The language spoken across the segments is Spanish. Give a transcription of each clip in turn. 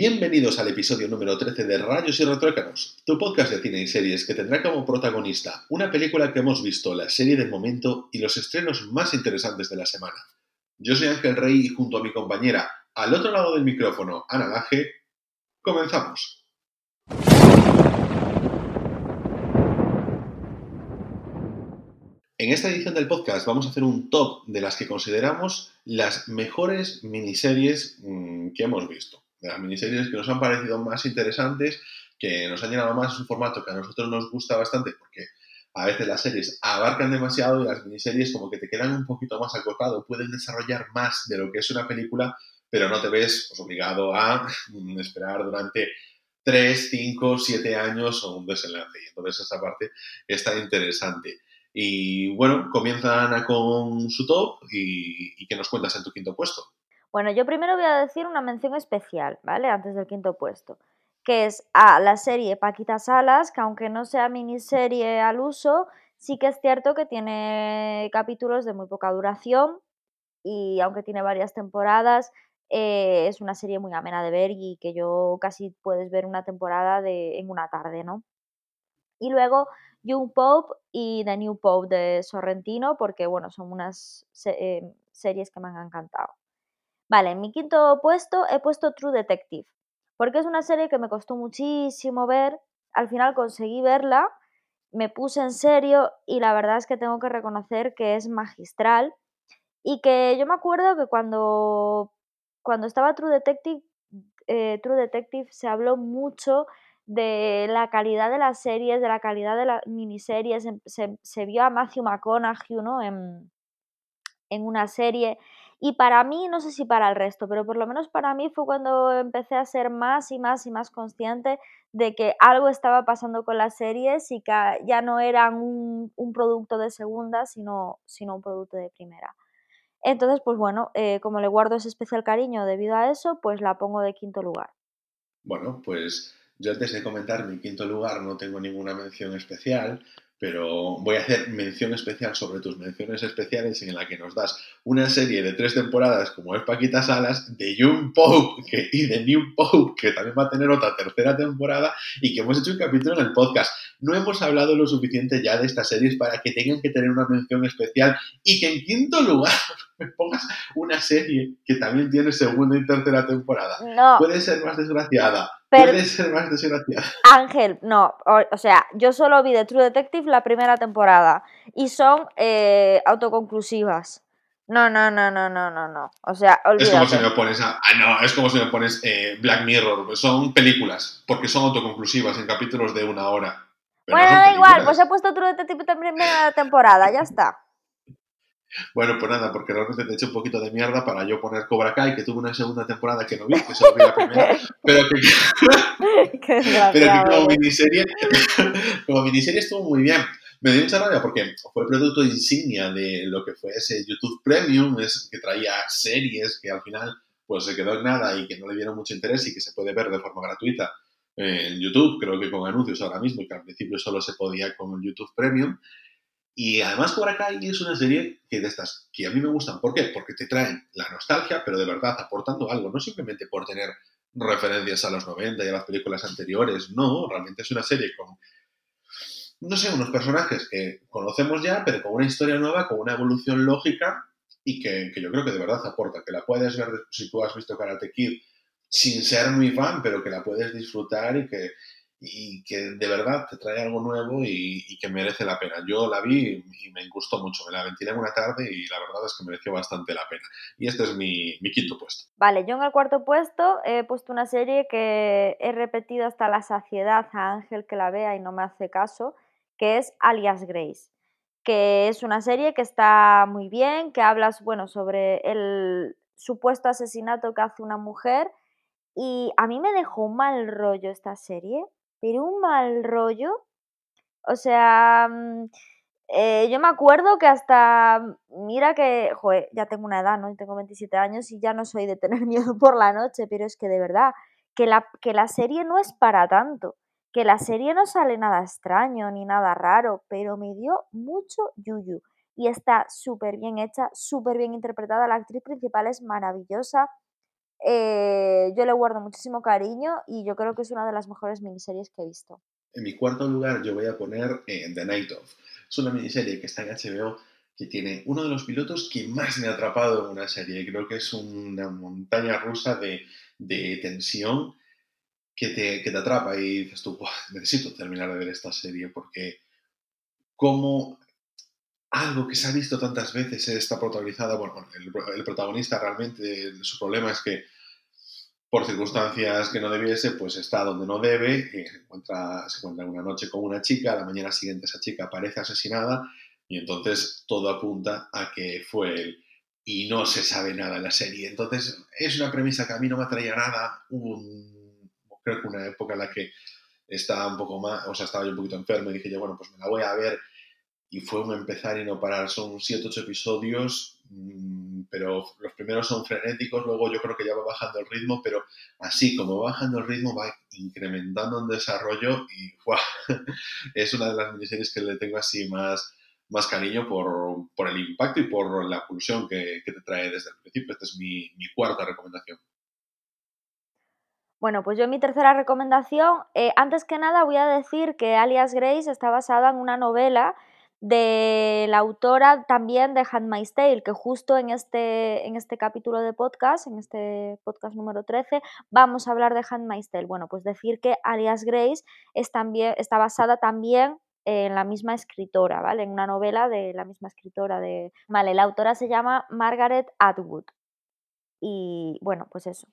Bienvenidos al episodio número 13 de Rayos y Retrócanos, tu podcast de cine y series que tendrá como protagonista una película que hemos visto, la serie del momento y los estrenos más interesantes de la semana. Yo soy Ángel Rey y junto a mi compañera, al otro lado del micrófono, Ana Laje, comenzamos. En esta edición del podcast vamos a hacer un top de las que consideramos las mejores miniseries mm, que hemos visto. De las miniseries que nos han parecido más interesantes, que nos han llenado más un formato que a nosotros nos gusta bastante porque a veces las series abarcan demasiado y las miniseries como que te quedan un poquito más acotado, pueden desarrollar más de lo que es una película, pero no te ves pues, obligado a esperar durante 3, 5, 7 años o un desenlace. Y entonces esa parte está interesante. Y bueno, comienza Ana con su top y, ¿qué nos cuentas en tu quinto puesto? Bueno, yo primero voy a decir una mención especial, ¿vale? Antes del quinto puesto, que es a la serie Paquita Salas, que aunque no sea miniserie al uso, sí que es cierto que tiene capítulos de muy poca duración y aunque tiene varias temporadas, eh, es una serie muy amena de ver y que yo casi puedes ver una temporada de, en una tarde, ¿no? Y luego Young Pope y The New Pope de Sorrentino, porque bueno, son unas eh, series que me han encantado. Vale, en mi quinto puesto he puesto True Detective, porque es una serie que me costó muchísimo ver, al final conseguí verla, me puse en serio y la verdad es que tengo que reconocer que es magistral y que yo me acuerdo que cuando, cuando estaba True Detective, eh, True Detective se habló mucho de la calidad de las series, de la calidad de las miniseries. Se, vio a Matthew McConaughey ¿no? en, en una serie. Y para mí, no sé si para el resto, pero por lo menos para mí fue cuando empecé a ser más y más y más consciente de que algo estaba pasando con las series y que ya no eran un, producto de segunda, sino, sino un producto de primera. Entonces, pues bueno, eh, como le guardo ese especial cariño debido a eso, pues la pongo de quinto lugar. Bueno, pues yo antes de comentar mi quinto lugar no tengo ninguna mención especial, pero voy a hacer mención especial sobre tus menciones especiales en la que nos das una serie de tres temporadas como es Paquita Salas, de Young Pope y de New Pope, que también va a tener otra tercera temporada y que hemos hecho un capítulo en el podcast. No hemos hablado lo suficiente ya de estas series para que tengan que tener una mención especial y que en quinto lugar me pongas una serie que también tiene segunda y tercera temporada. No. Puede ser más desgraciada, Puede ser más desgraciada. Ángel, no, o, sea, yo solo vi de True Detective la primera temporada y son eh, autoconclusivas. No, no, no, no, no, no, no. O sea, olvídate. Es como si me pones, a, ah, no, es como si me pones eh, Black Mirror. Son películas, porque son autoconclusivas en capítulos de una hora. bueno, da igual, pues he puesto True Detective primera temporada, ya está. Bueno, pues nada, porque realmente te eché un poquito de mierda para yo poner Cobra Kai, que tuvo una segunda temporada que no vi, que se vi la primera, pero que, pero que como miniserie, como miniserie estuvo muy bien. Me dio mucha rabia porque fue el producto insignia de lo que fue ese YouTube Premium, es que traía series que al final pues se quedó en nada y que no le dieron mucho interés y que se puede ver de forma gratuita en YouTube, creo que con anuncios ahora mismo, y que al principio solo se podía con el YouTube Premium. Y además Cobra Kai es una serie que de estas que a mí me gustan. ¿Por qué? Porque te traen la nostalgia, pero de verdad aportando algo, no simplemente por tener referencias a los 90 y a las películas anteriores, no, realmente es una serie con, no sé, unos personajes que conocemos ya, pero con una historia nueva, con una evolución lógica y que, que yo creo que de verdad aporta, que la puedes ver si tú has visto Karate Kid sin ser muy fan, pero que la puedes disfrutar y que, y que de verdad te trae algo nuevo y, que merece la pena. Yo la vi y me gustó mucho, me la ventilé en una tarde y la verdad es que mereció bastante la pena. Y este es mi, mi quinto puesto. Vale, yo en el cuarto puesto he puesto una serie que he repetido hasta la saciedad a Ángel que la vea y no me hace caso, que es Alias Grace que es una serie que está muy bien, que hablas bueno, sobre el supuesto asesinato que hace una mujer y a mí me dejó un mal rollo esta serie pero un mal rollo. O sea, mm, eh, yo me acuerdo que hasta, mm, mira que, joder, ya tengo una edad, ¿no? Tengo 27 años y ya no soy de tener miedo por la noche, pero es que de verdad, que la, que la serie no es para tanto, que la serie no sale nada extraño ni nada raro, pero me dio mucho yuyu. Y está súper bien hecha, súper bien interpretada, la actriz principal es maravillosa. Eh, yo le guardo muchísimo cariño y yo creo que es una de las mejores miniseries que he visto. En mi cuarto lugar yo voy a poner eh, The Night Of. Es una miniserie que está en HBO que tiene uno de los pilotos que más me ha atrapado en una serie. Creo que es una montaña rusa de, de tensión que te, que te, atrapa y dices tú, necesito terminar de ver esta serie porque como algo que se ha visto tantas veces está protagonizada, bueno, el, protagonista realmente, su problema es que por circunstancias que no debiese, pues está donde no debe, y se, encuentra, se encuentra una noche con una chica, a la mañana siguiente esa chica aparece asesinada y entonces todo apunta a que fue él y no se sabe nada en la serie. Entonces es una premisa que a mí no me atraía nada. un, creo que una época en la que estaba un poco más, o sea, estaba yo un poquito enfermo y dije yo, bueno, pues me la voy a ver y fue un empezar y no parar. Son 7, 8 episodios, mm, pero los primeros son frenéticos, luego yo creo que ya va bajando el ritmo, pero así como va bajando el ritmo va incrementando en desarrollo y es una de las miniseries que le tengo así más, más cariño por, por el impacto y por la pulsión que, que, te trae desde el principio. Esta es mi, mi cuarta recomendación. Bueno, pues yo mi tercera recomendación, eh, antes que nada voy a decir que Alias Grace está basada en una novela de la autora también de Handmaid's Tale, que justo en este, en este capítulo de podcast, en este podcast número 13, vamos a hablar de Handmaid's Tale. Bueno, pues decir que Alias Grace es también, está basada también en la misma escritora, ¿vale? En una novela de la misma escritora de... Vale, la autora se llama Margaret Atwood. Y bueno, pues eso,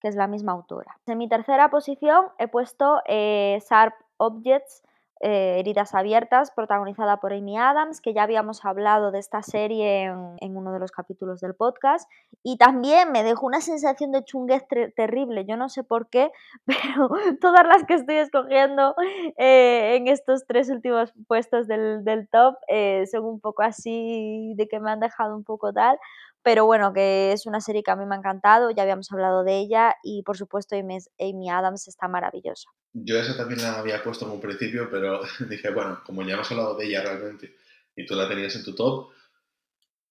que es la misma autora. En mi tercera posición he puesto eh, Sharp Objects eh, Heridas Abiertas, protagonizada por Amy Adams, que ya habíamos hablado de esta serie en, uno de los capítulos del podcast. Y también me dejó una sensación de chunguez terrible, yo no sé por qué, pero todas las que estoy escogiendo eh, en estos tres últimos puestos del, top eh, son un poco así, de que me han dejado un poco tal. Pero bueno, que es una serie que a mí me ha encantado, ya habíamos hablado de ella y por supuesto Amy Adams está maravillosa. Yo esa también la había puesto en un principio, pero dije, bueno, como ya hemos hablado de ella realmente y tú la tenías en tu top,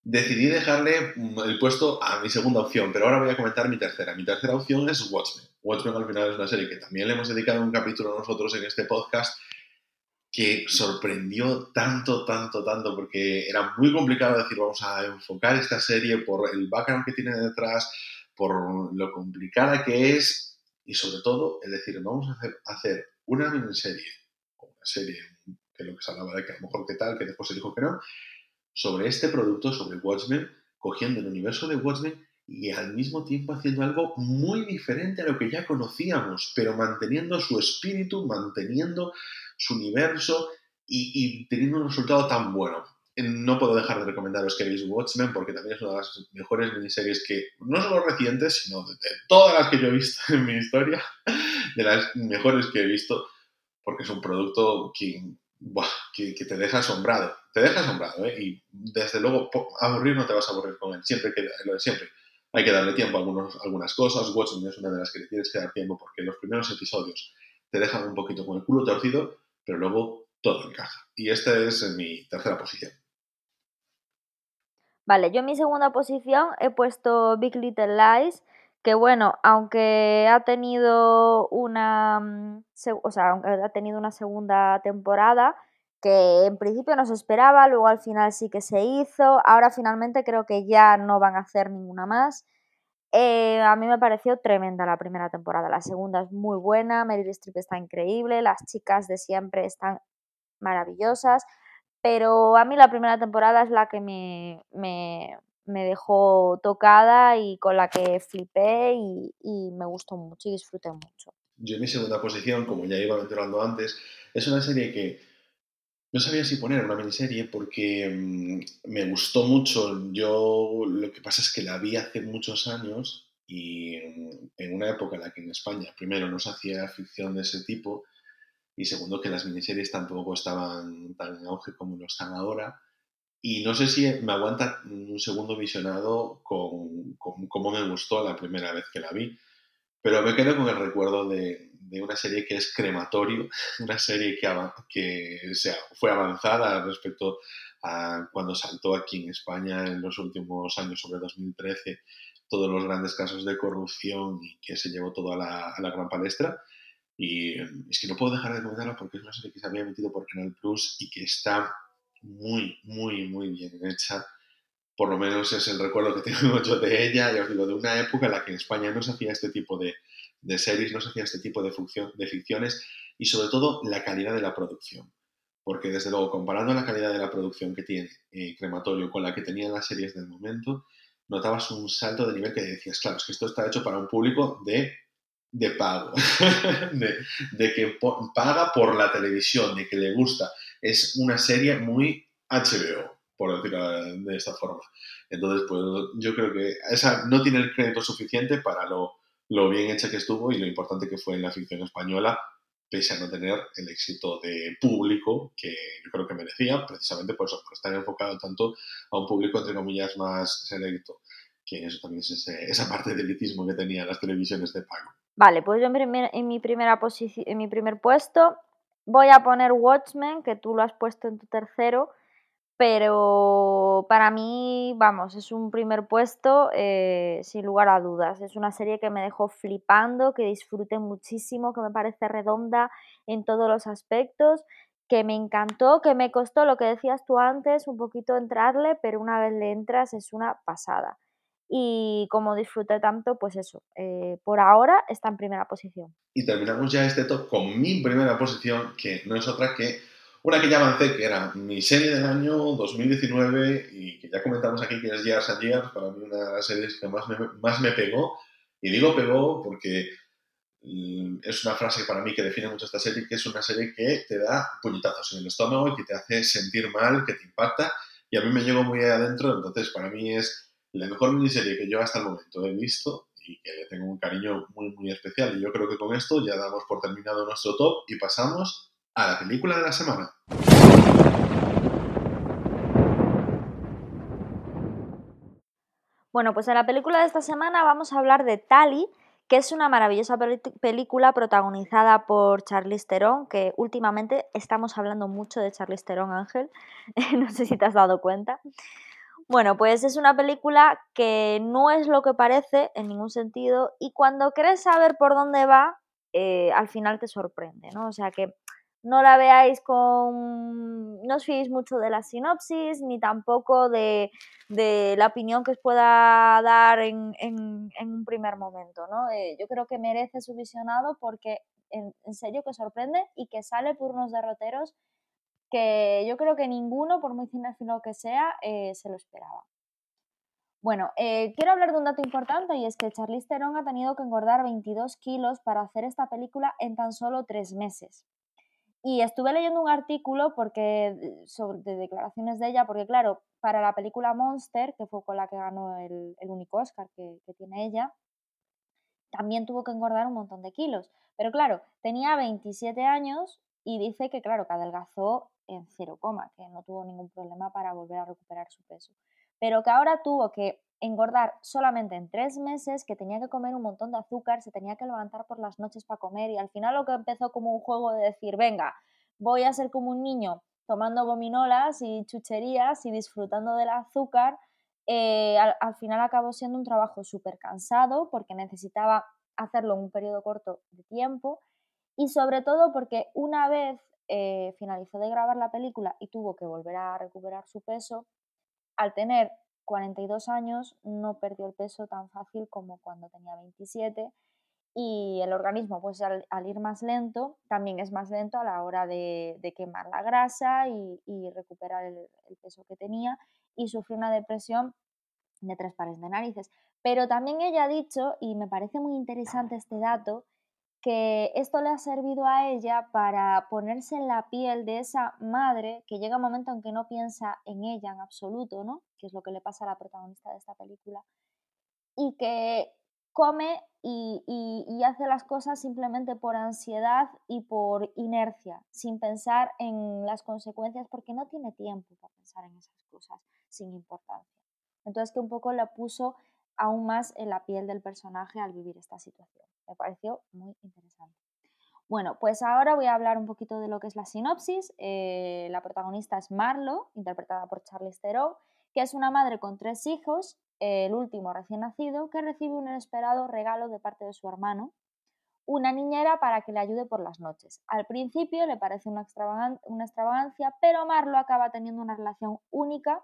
decidí dejarle el puesto a mi segunda opción, pero ahora voy a comentar mi tercera. Mi tercera opción es Watchmen. Watchmen al final es una serie que también le hemos dedicado un capítulo a nosotros en este podcast que sorprendió tanto, tanto, tanto, porque era muy complicado decir, vamos a enfocar esta serie por el background que tiene detrás, por lo complicada que es y sobre todo el decir, vamos a hacer, hacer una miniserie, o una serie, que lo que se hablaba de que a lo mejor qué tal, que después se dijo que no, sobre este producto, sobre Watchmen, cogiendo el universo de Watchmen y al mismo tiempo haciendo algo muy diferente a lo que ya conocíamos, pero manteniendo su espíritu, manteniendo su universo y, teniendo un resultado tan bueno. No puedo dejar de recomendaros que veáis Watchmen porque también es una de las mejores miniseries que, no solo recientes, sino de, todas las que yo he visto en mi historia, de las mejores que he visto, porque es un producto que, que, te deja asombrado. Te deja asombrado, ¿eh? Y desde luego, aburrir no te vas a aburrir con él, siempre que, lo de siempre. Hay que darle tiempo a algunos, algunas cosas. Watchmen es una de las que le tienes que dar tiempo porque los primeros episodios te dejan un poquito con el culo torcido, pero luego todo encaja. Y esta es mi tercera posición. Vale, yo en mi segunda posición he puesto Big Little Lies, que bueno, aunque ha tenido una, mm, o sea, ha tenido una segunda temporada, que en principio no se esperaba, luego al final sí que se hizo, ahora finalmente creo que ya no van a hacer ninguna más. Eh, a mí me pareció tremenda la primera temporada, la segunda es muy buena, Meryl Streep está increíble, las chicas de siempre están maravillosas, pero a mí la primera temporada es la que me, me, me dejó tocada y con la que flipé y, y, me gustó mucho y disfruté mucho. Yo en mi segunda posición, como ya iba mencionando antes, es una serie que no sabía si poner una miniserie porque mm, me gustó mucho. Yo lo que pasa es que la vi hace muchos años y mm, en una época en la que en España, primero, no se hacía ficción de ese tipo y segundo, que las miniseries tampoco estaban tan en auge como lo están ahora. Y no sé si me aguanta un segundo visionado con, cómo me gustó la primera vez que la vi. Pero me quedo con el recuerdo de, de una serie que es Crematorio, una serie que, que sea, fue avanzada respecto a cuando saltó aquí en España en los últimos años, sobre 2013, todos los grandes casos de corrupción y que se llevó todo a la gran palestra. Y es que no puedo dejar de comentarlo porque es una serie que se había emitido por Canal Plus y que está muy, muy, muy bien hecha. Por lo menos es el recuerdo que tengo yo de ella, ya os digo, de una época en la que en España no se hacía este tipo de, de series, no se hacía este tipo de, función, de ficciones y sobre todo la calidad de la producción. Porque desde luego, comparando la calidad de la producción que tiene eh, Crematorio con la que tenían las series del momento, notabas un salto de nivel que decías, claro, es que esto está hecho para un público de, de pago, de, que paga por la televisión, de que le gusta. Es una serie muy HBO, por decirlo de esta forma. Entonces, pues yo creo que esa no tiene el crédito suficiente para lo, lo bien hecha que estuvo y lo importante que fue en la ficción española, pese a no tener el éxito de público que yo creo que merecía, precisamente por eso, por estar enfocado tanto a un público, entre comillas, más selecto, que eso también es esa parte de elitismo que tenían las televisiones de pago. Vale, pues yo en, en mi primera posición, en mi primer puesto voy a poner Watchmen, que tú lo has puesto en tu tercero, pero para mí, vamos, es un primer puesto eh, sin lugar a dudas. Es una serie que me dejó flipando, que disfruté muchísimo, que me parece redonda en todos los aspectos, que me encantó, que me costó lo que decías tú antes, un poquito entrarle, pero una vez le entras es una pasada. Y como disfruté tanto, pues eso, eh, por ahora está en primera posición. Y terminamos ya este top con mi primera posición, que no es otra que una que ya avancé, que era mi serie del año 2019 y que ya comentamos aquí que es Years and Years, para mí una de las series que más me, más me pegó. Y digo pegó porque mm, es una frase para mí que define mucho esta serie, que es una serie que te da puñetazos en el estómago y que te hace sentir mal, que te impacta. Y a mí me llegó muy adentro, entonces para mí es la mejor miniserie que yo hasta el momento he visto y que le tengo un cariño muy, muy especial. Y yo creo que con esto ya damos por terminado nuestro top y pasamos a la película de la semana. Bueno, pues en la película de esta semana vamos a hablar de Tali, que es una maravillosa película protagonizada por Charlize Theron, que últimamente estamos hablando mucho de Charlize Theron, Ángel, no sé si te has dado cuenta. Bueno, pues es una película que no es lo que parece en ningún sentido y cuando crees saber por dónde va, eh, al final te sorprende, ¿no? O sea que no la veáis con. No os fiéis mucho de la sinopsis, ni tampoco de, la opinión que os pueda dar en, un primer momento, ¿no? Eh, yo creo que merece su visionado porque en, serio que sorprende y que sale por unos derroteros que yo creo que ninguno, por muy cinéfilo que sea, eh, se lo esperaba. Bueno, eh, quiero hablar de un dato importante y es que Charlize Theron ha tenido que engordar 22 kilos para hacer esta película en tan solo tres meses. Y estuve leyendo un artículo porque, sobre, de declaraciones de ella, porque claro, para la película Monster, que fue con la que ganó el, único Oscar que, tiene ella, también tuvo que engordar un montón de kilos. Pero claro, tenía 27 años y dice que, claro, que adelgazó en cero coma, que no tuvo ningún problema para volver a recuperar su peso. Pero que ahora tuvo que engordar solamente en tres meses, que tenía que comer un montón de azúcar, se tenía que levantar por las noches para comer y al final lo que empezó como un juego de decir, venga, voy a ser como un niño tomando gominolas y chucherías y disfrutando del azúcar, eh, al, final acabó siendo un trabajo súper cansado porque necesitaba hacerlo en un periodo corto de tiempo y sobre todo porque una vez eh, finalizó de grabar la película y tuvo que volver a recuperar su peso, al tener 42 años no perdió el peso tan fácil como cuando tenía 27 y el organismo pues al, ir más lento también es más lento a la hora de, quemar la grasa y, recuperar el, peso que tenía y sufrió una depresión de tres pares de narices. Pero también ella ha dicho, y me parece muy interesante este dato, que esto le ha servido a ella para ponerse en la piel de esa madre que llega un momento en que no piensa en ella en absoluto, ¿no? Que es lo que le pasa a la protagonista de esta película. Y que come y, y, hace las cosas simplemente por ansiedad y por inercia, sin pensar en las consecuencias, porque no tiene tiempo para pensar en esas cosas sin importancia. Entonces que un poco la puso aún más en la piel del personaje al vivir esta situación. Me pareció muy interesante. Bueno, pues ahora voy a hablar un poquito de lo que es la sinopsis. Eh, la protagonista es Marlo, interpretada por Charlize Theron, que es una madre con tres hijos el último recién nacido, que recibe un inesperado regalo de parte de su hermano, una niñera para que le ayude por las noches. Al principio le parece una, extravagancia, pero Marlo acaba teniendo una relación única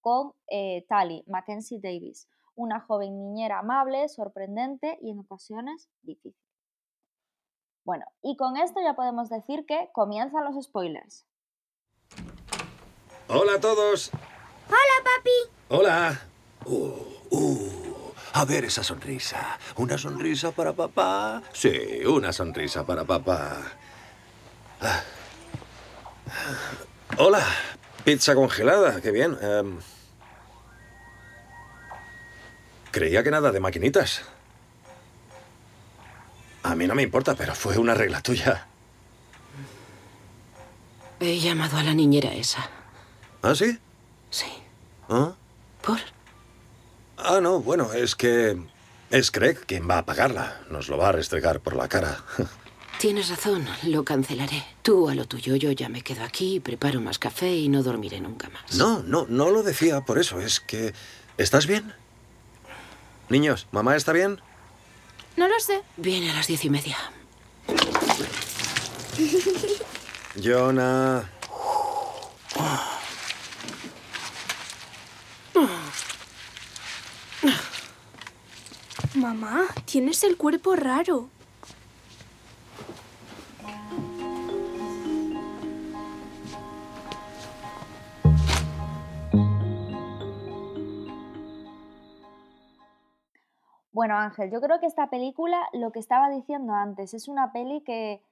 con eh, Tally Mackenzie Davis, una joven niñera amable, sorprendente y en ocasiones difícil. Bueno, y con esto ya podemos decir que comienzan los spoilers. Hola a todos. Hola, papi. Hola. Uh, uh, a ver esa sonrisa. ¿Una sonrisa para papá? Sí, una sonrisa para papá. Ah. Hola. Pizza congelada, qué bien. Em, creía que nada de maquinitas. A mí no me importa, pero fue una regla tuya. He llamado a la niñera esa. ¿Ah, sí? Sí. ¿Ah? ¿Por? Ah, no, bueno, es que es Craig quien va a pagarla. Nos lo va a restregar por la cara. Tienes razón, lo cancelaré. Tú a lo tuyo, yo ya me quedo aquí, preparo más café y no dormiré nunca más. No, no, no lo decía por eso. Es que... ¿Estás bien? Niños, ¿mamá está bien? No lo sé. Viene a las diez y media. Jonah. Mamá, tienes el cuerpo raro. Bueno, Ángel, yo creo que esta película, lo que estaba diciendo antes, es una peli que,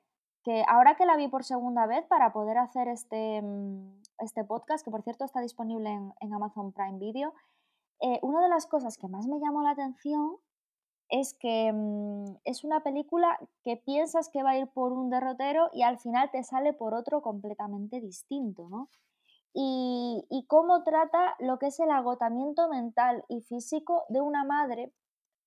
ahora que la vi por segunda vez para poder hacer este, mm, este podcast, que por cierto está disponible en, Amazon Prime Video, eh, una de las cosas que más me llamó la atención es que mm, es una película que piensas que va a ir por un derrotero y al final te sale por otro completamente distinto, ¿no? Y cómo trata lo que es el agotamiento mental y físico de una madre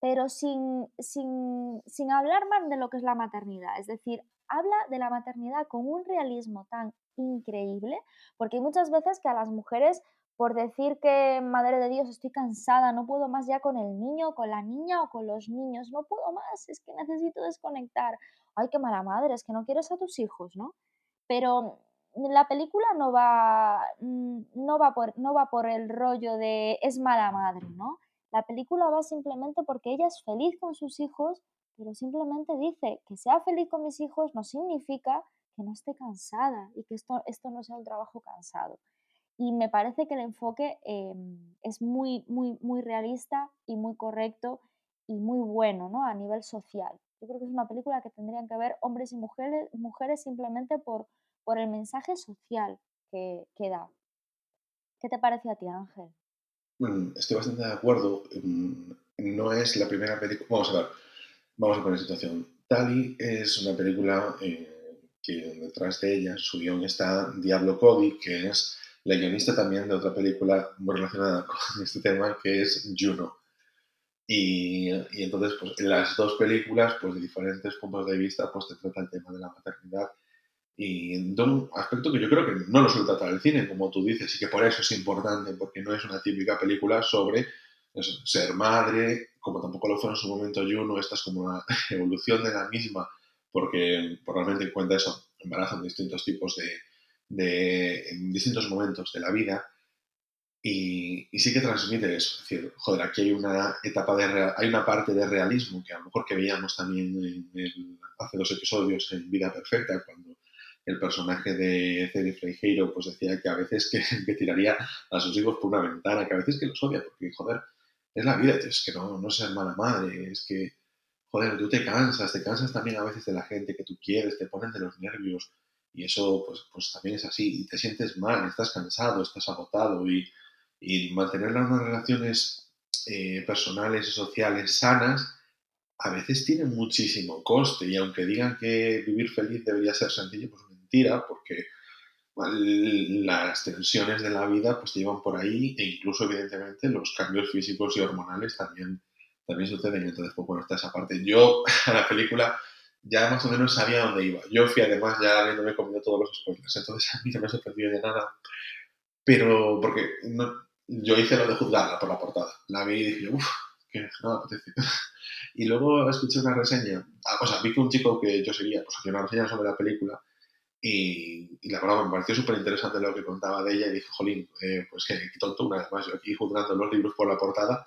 pero sin, sin, hablar más de lo que es la maternidad. Es decir, habla de la maternidad con un realismo tan increíble, porque hay muchas veces que a las mujeres, por decir que, madre de Dios, estoy cansada, no puedo más ya con el niño, con la niña o con los niños, no puedo más, es que necesito desconectar. Ay, qué mala madre, es que no quieres a tus hijos, ¿no? Pero la película no va, mm, no va, por, no va por el rollo de es mala madre, ¿no? La película va simplemente porque ella es feliz con sus hijos, pero simplemente dice que sea feliz con mis hijos no significa que no esté cansada y que esto, esto no sea un trabajo cansado. Y me parece que el enfoque em, es muy, muy, muy realista y muy correcto y muy bueno ¿no? a nivel social. Yo creo que es una película que tendrían que ver hombres y mujeres, mujeres simplemente por, por el mensaje social que, que da. ¿Qué te parece a ti, Ángel? Estoy bastante de acuerdo. No es la primera película. Vamos a ver, vamos a poner situación. Tali es una película eh, que detrás de ella, su guion está Diablo Cody, que es la guionista también de otra película muy relacionada con este tema, que es Juno. Y, entonces, pues las dos películas, pues de diferentes puntos de vista, pues te trata el tema de la maternidad y de un aspecto que yo creo que no lo suele tratar el cine, como tú dices, y que por eso es importante, porque no es una típica película sobre ser madre, como tampoco lo fue en su momento Juno, esta es como una evolución de la misma, porque probablemente en cuenta eso, embarazan distintos tipos de, de, en distintos momentos de la vida, y, sí que transmite eso, es decir, joder, aquí hay una etapa de hay una parte de realismo que a lo mejor que veíamos también en hace dos episodios en Vida Perfecta, cuando el personaje de Cedric Freijeiro pues decía que a veces que, tiraría a sus hijos por una ventana, que a veces que los odia, porque joder, es la vida, es que no, no ser mala madre, es que, joder, tú te cansas, te cansas también a veces de la gente que tú quieres, te ponen de los nervios y eso pues, pues también es así, y te sientes mal, estás cansado, estás agotado y, y mantener las relaciones eh, personales y sociales sanas a veces tiene muchísimo coste y aunque digan que vivir feliz debería ser sencillo, pues porque las tensiones de la vida pues te llevan por ahí e incluso evidentemente los cambios físicos y hormonales también, también suceden. Entonces, pues bueno, está esa parte. Yo a la película ya más o menos sabía dónde iba. Yo fui además ya habiéndome comido todos los spoilers, entonces a mí no me sorprendió de nada. Pero porque yo hice lo de juzgarla por la portada. La vi y dije, uff, que no apetece. y luego escuché una reseña, ah, o sea, vi que un chico que yo seguía, pues hacía una reseña sobre la película y, y la verdad me pareció súper interesante lo que contaba de ella y dije, jolín, eh, pues que tonto una vez más, yo aquí juzgando los libros por la portada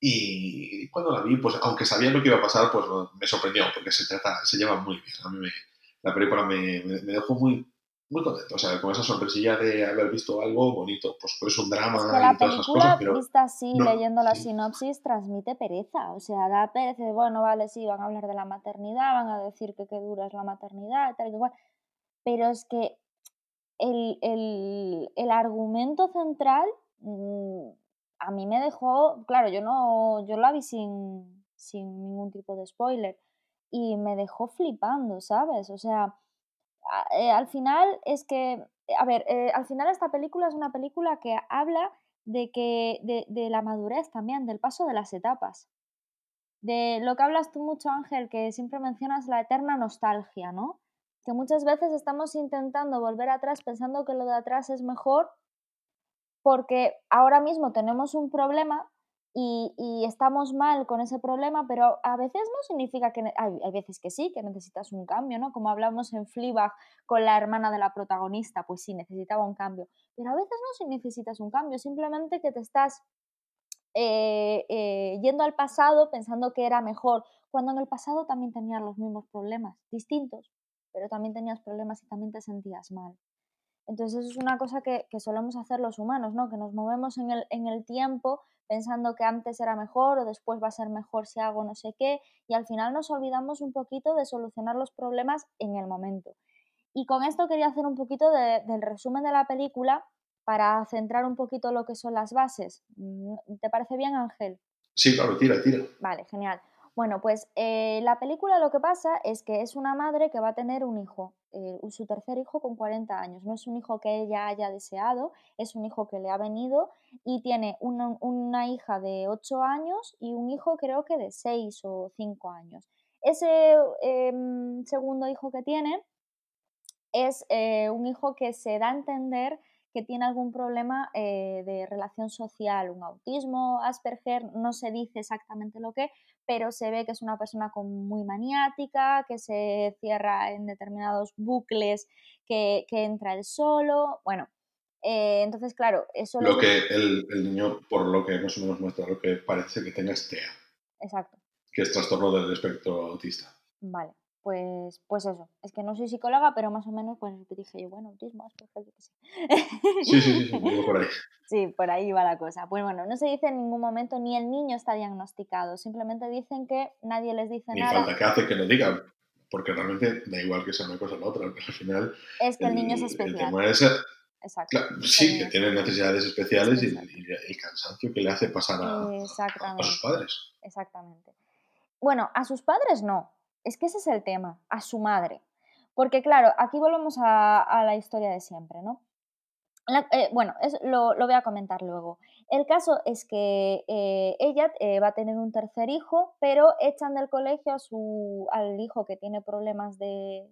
y cuando la vi, pues aunque sabía lo que iba a pasar, pues me sorprendió porque se trata, se lleva muy bien. A mí me, la película me, me, dejó muy, muy contento. O sea, con esa sorpresilla de haber visto algo bonito, pues, pues es un drama es que la y todas esas cosas. Pero vista así, leyendo la sinopsis, transmite pereza. O sea, da pereza. Bueno, vale, sí, van a hablar de la maternidad, van a decir que qué dura es la maternidad, tal y igual. Pero es que el, el, el argumento central mmm, a mí me dejó, claro, yo no, yo la vi sin, sin ningún tipo de spoiler y me dejó flipando, ¿sabes? O sea, eh, al final es que, a ver, eh, al final esta película es una película que habla de que de, de, la madurez también, del paso de las etapas. De lo que hablas tú mucho, Ángel, que siempre mencionas la eterna nostalgia, ¿no? Que muchas veces estamos intentando volver atrás pensando que lo de atrás es mejor porque ahora mismo tenemos un problema y, estamos mal con ese problema, pero a veces no significa que, hay, veces que sí, que necesitas un cambio, ¿no? Como hablamos en Fleabag con la hermana de la protagonista, pues sí, necesitaba un cambio, pero a veces no necesitas un cambio, simplemente que te estás eh, eh, yendo al pasado pensando que era mejor, cuando en el pasado también tenías los mismos problemas, distintos, pero también tenías problemas y también te sentías mal. Entonces eso es una cosa que, solemos hacer los humanos, ¿no? Que nos movemos en el, en el tiempo pensando que antes era mejor o después va a ser mejor si hago no sé qué y al final nos olvidamos un poquito de solucionar los problemas en el momento. Y con esto quería hacer un poquito del resumen de la película para centrar un poquito lo que son las bases. Mm, ¿Te parece bien, Ángel? Sí, claro, tira, tira. Vale, genial. Bueno, pues eh, la película lo que pasa es que es una madre que va a tener un hijo, eh, su tercer hijo con 40 años. No es un hijo que ella haya deseado, es un hijo que le ha venido y tiene una, hija de 8 años y un hijo creo que de 6 o 5 años. Ese em, segundo hijo que tiene es eh, un hijo que se da a entender que tiene algún problema de relación social, un autismo, Asperger, no se dice exactamente lo que, pero se ve que es una persona muy maniática, que se cierra en determinados bucles, que, entra él solo, bueno, eh, entonces claro, eso... Lo que el, el, niño, por lo que más o menos muestra, lo que parece que tenga es TEA. Exacto. Que es trastorno del espectro autista. Vale pues, pues eso, es que no soy psicóloga, pero más o menos pues dije yo, bueno, autismo, Asperger, yo qué sé. Sí, sí, sí, sí, por ahí. Sí, por ahí va la cosa. Pues bueno, no se dice en ningún momento ni el niño está diagnosticado, simplemente dicen que nadie les dice ni nada. falta que hace que lo digan, porque realmente da igual que sea una cosa o la otra, al final... Es que el, niño es especial. El tema es, Exacto. sí, que tiene necesidades especiales y, el cansancio que le hace pasar a, a sus padres. Exactamente. Bueno, a sus padres no, es que ese es el tema, a su madre. Porque claro, aquí volvemos a, la historia de siempre, ¿no? Eh, bueno, lo, voy a comentar luego. El caso es que eh, ella eh, va a tener un tercer hijo, pero echan del colegio a su, al hijo que tiene problemas de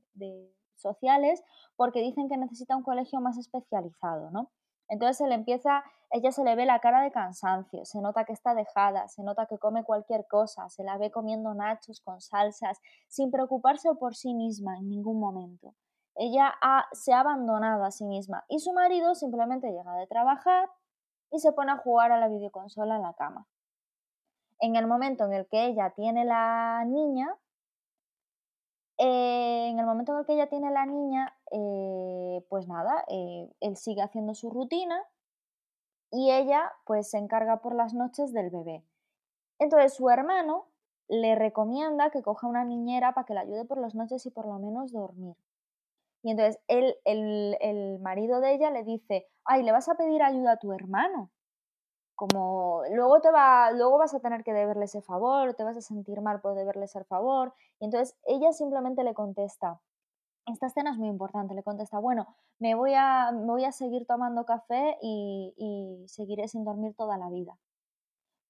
sociales porque dicen que necesita un colegio más especializado, ¿no? Entonces se le empieza, ella se le ve la cara de cansancio, se nota que está dejada, se nota que come cualquier cosa, se la ve comiendo nachos con salsas, sin preocuparse por sí misma en ningún momento. Ella se ha abandonado a sí misma y su marido simplemente llega de trabajar y se pone a jugar a la videoconsola en la cama. En el momento en el que ella tiene la niña, eh, en el momento en el que ella tiene la niña, eh, pues nada, eh, él sigue haciendo su rutina y ella pues se encarga por las noches del bebé. Entonces su hermano le recomienda que coja una niñera para que la ayude por las noches y por lo menos dormir. Y entonces él, el, el marido de ella le dice, ay, le vas a pedir ayuda a tu hermano como luego te va, luego vas a tener que deberle ese favor, te vas a sentir mal por deberle ese favor, y entonces ella simplemente le contesta, esta escena es muy importante, le contesta, bueno, me voy a, voy a seguir tomando café y, y seguiré sin dormir toda la vida.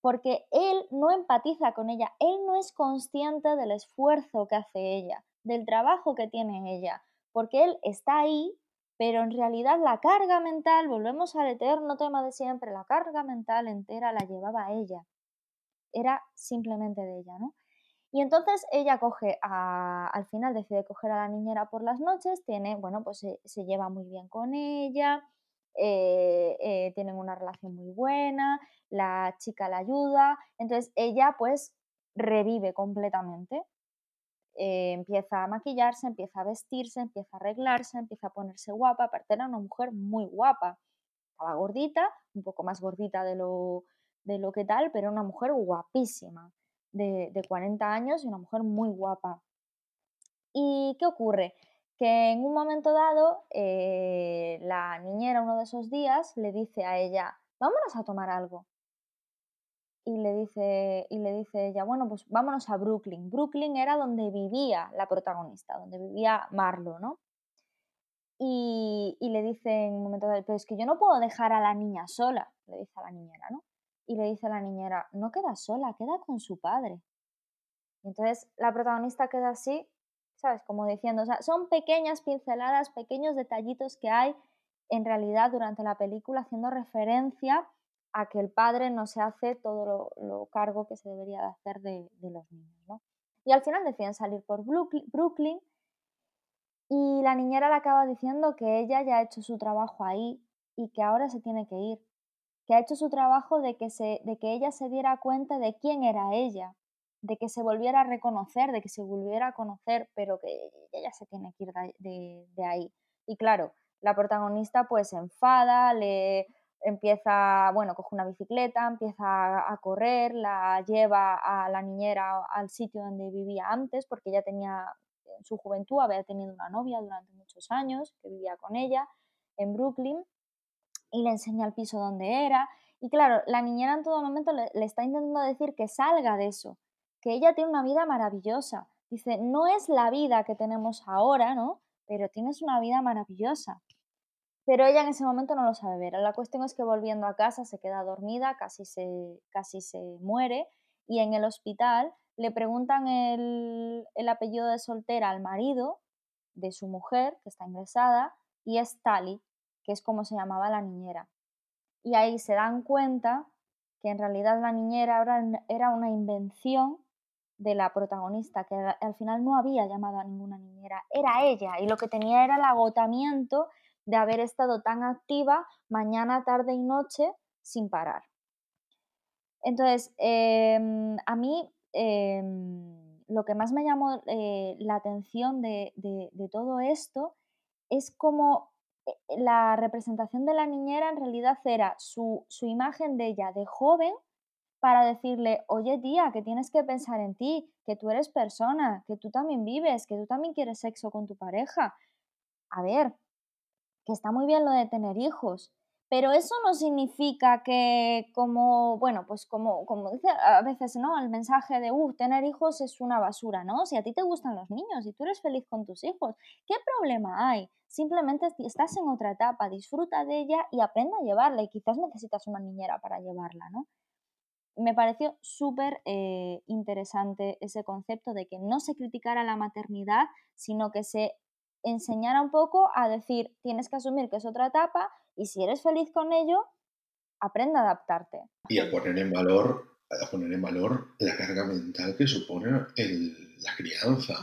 Porque él no empatiza con ella, él no es consciente del esfuerzo que hace ella, del trabajo que tiene ella, porque él está ahí pero en realidad la carga mental, volvemos al eterno tema de siempre, la carga mental entera la llevaba ella. Era simplemente de ella, ¿no? Y entonces ella coge, al final decide coger a la niñera por las noches, tiene, bueno, pues se, lleva muy bien con ella, eh, eh, tienen una relación muy buena, la chica la ayuda, entonces ella pues revive completamente, eh, empieza a maquillarse, empieza a vestirse, empieza a arreglarse, empieza a ponerse guapa, aparte era una mujer muy guapa, estaba gordita, un poco más gordita de lo, de lo que tal, pero una mujer guapísima de, 40 años y una mujer muy guapa. ¿Y qué ocurre? Que en un momento dado eh, la niñera uno de esos días le dice a ella, vámonos a tomar algo. Y le, dice, y le dice ella, bueno, pues vámonos a Brooklyn. Brooklyn era donde vivía la protagonista, donde vivía Marlo, ¿no? Y, y, le dice en un momento dado, pero es que yo no puedo dejar a la niña sola, le dice a la niñera, ¿no? y le dice a la niñera, no queda sola, queda con su padre. Entonces la protagonista queda así, ¿sabes? Como diciendo, o sea, son pequeñas pinceladas, pequeños detallitos que hay en realidad durante la película haciendo referencia a que el padre no se hace todo lo, cargo que se debería de hacer de, de los niños, ¿no? Y al final deciden salir por Brooklyn y la niñera le acaba diciendo que ella ya ha hecho su trabajo ahí y que ahora se tiene que ir, que ha hecho su trabajo de que, se, de que ella se diera cuenta de quién era ella, de que se volviera a reconocer, de que se volviera a conocer, pero que ella se tiene que ir de, ahí. Y claro, la protagonista pues se enfada, le empieza, bueno, coge una bicicleta, empieza a correr, la lleva a la niñera al sitio donde vivía antes, porque ella tenía, en su juventud había tenido una novia durante muchos años que vivía con ella en Brooklyn y le enseña el piso donde era. Y claro, la niñera en todo momento le, está intentando decir que salga de eso, que ella tiene una vida maravillosa. Dice, no es la vida que tenemos ahora, ¿no? Pero tienes una vida maravillosa. Pero ella en ese momento no lo sabe ver. La cuestión es que volviendo a casa se queda dormida, casi se, casi se muere y en el hospital le preguntan el, el apellido de soltera al marido de su mujer, que está ingresada, y es Tali, que es como se llamaba la niñera. Y ahí se dan cuenta que en realidad la niñera era una invención de la protagonista, que al final no había llamado a ninguna niñera, era ella, y lo que tenía era el agotamiento de haber estado tan activa mañana, tarde y noche sin parar. Entonces, em, a mí em, lo que más me llamó eh, la atención de, de todo esto es como eh, la representación de la niñera en realidad era su, imagen de ella de joven para decirle, oye tía, que tienes que pensar en ti, que tú eres persona, que tú también vives, que tú también quieres sexo con tu pareja. A ver, que está muy bien lo de tener hijos, pero eso no significa que como, bueno, pues como, como dice a veces, ¿no? El mensaje de, uh, tener hijos es una basura, ¿no? Si a ti te gustan los niños y tú eres feliz con tus hijos, ¿qué problema hay? Simplemente estás en otra etapa, disfruta de ella y aprende a llevarla y quizás necesitas una niñera para llevarla, ¿no? Me pareció súper eh, interesante ese concepto de que no se criticara la maternidad, sino que se enseñara un poco a decir, tienes que asumir que es otra etapa y si eres feliz con ello, aprende a adaptarte. Y a poner en valor, a poner en valor la carga mental que supone la crianza.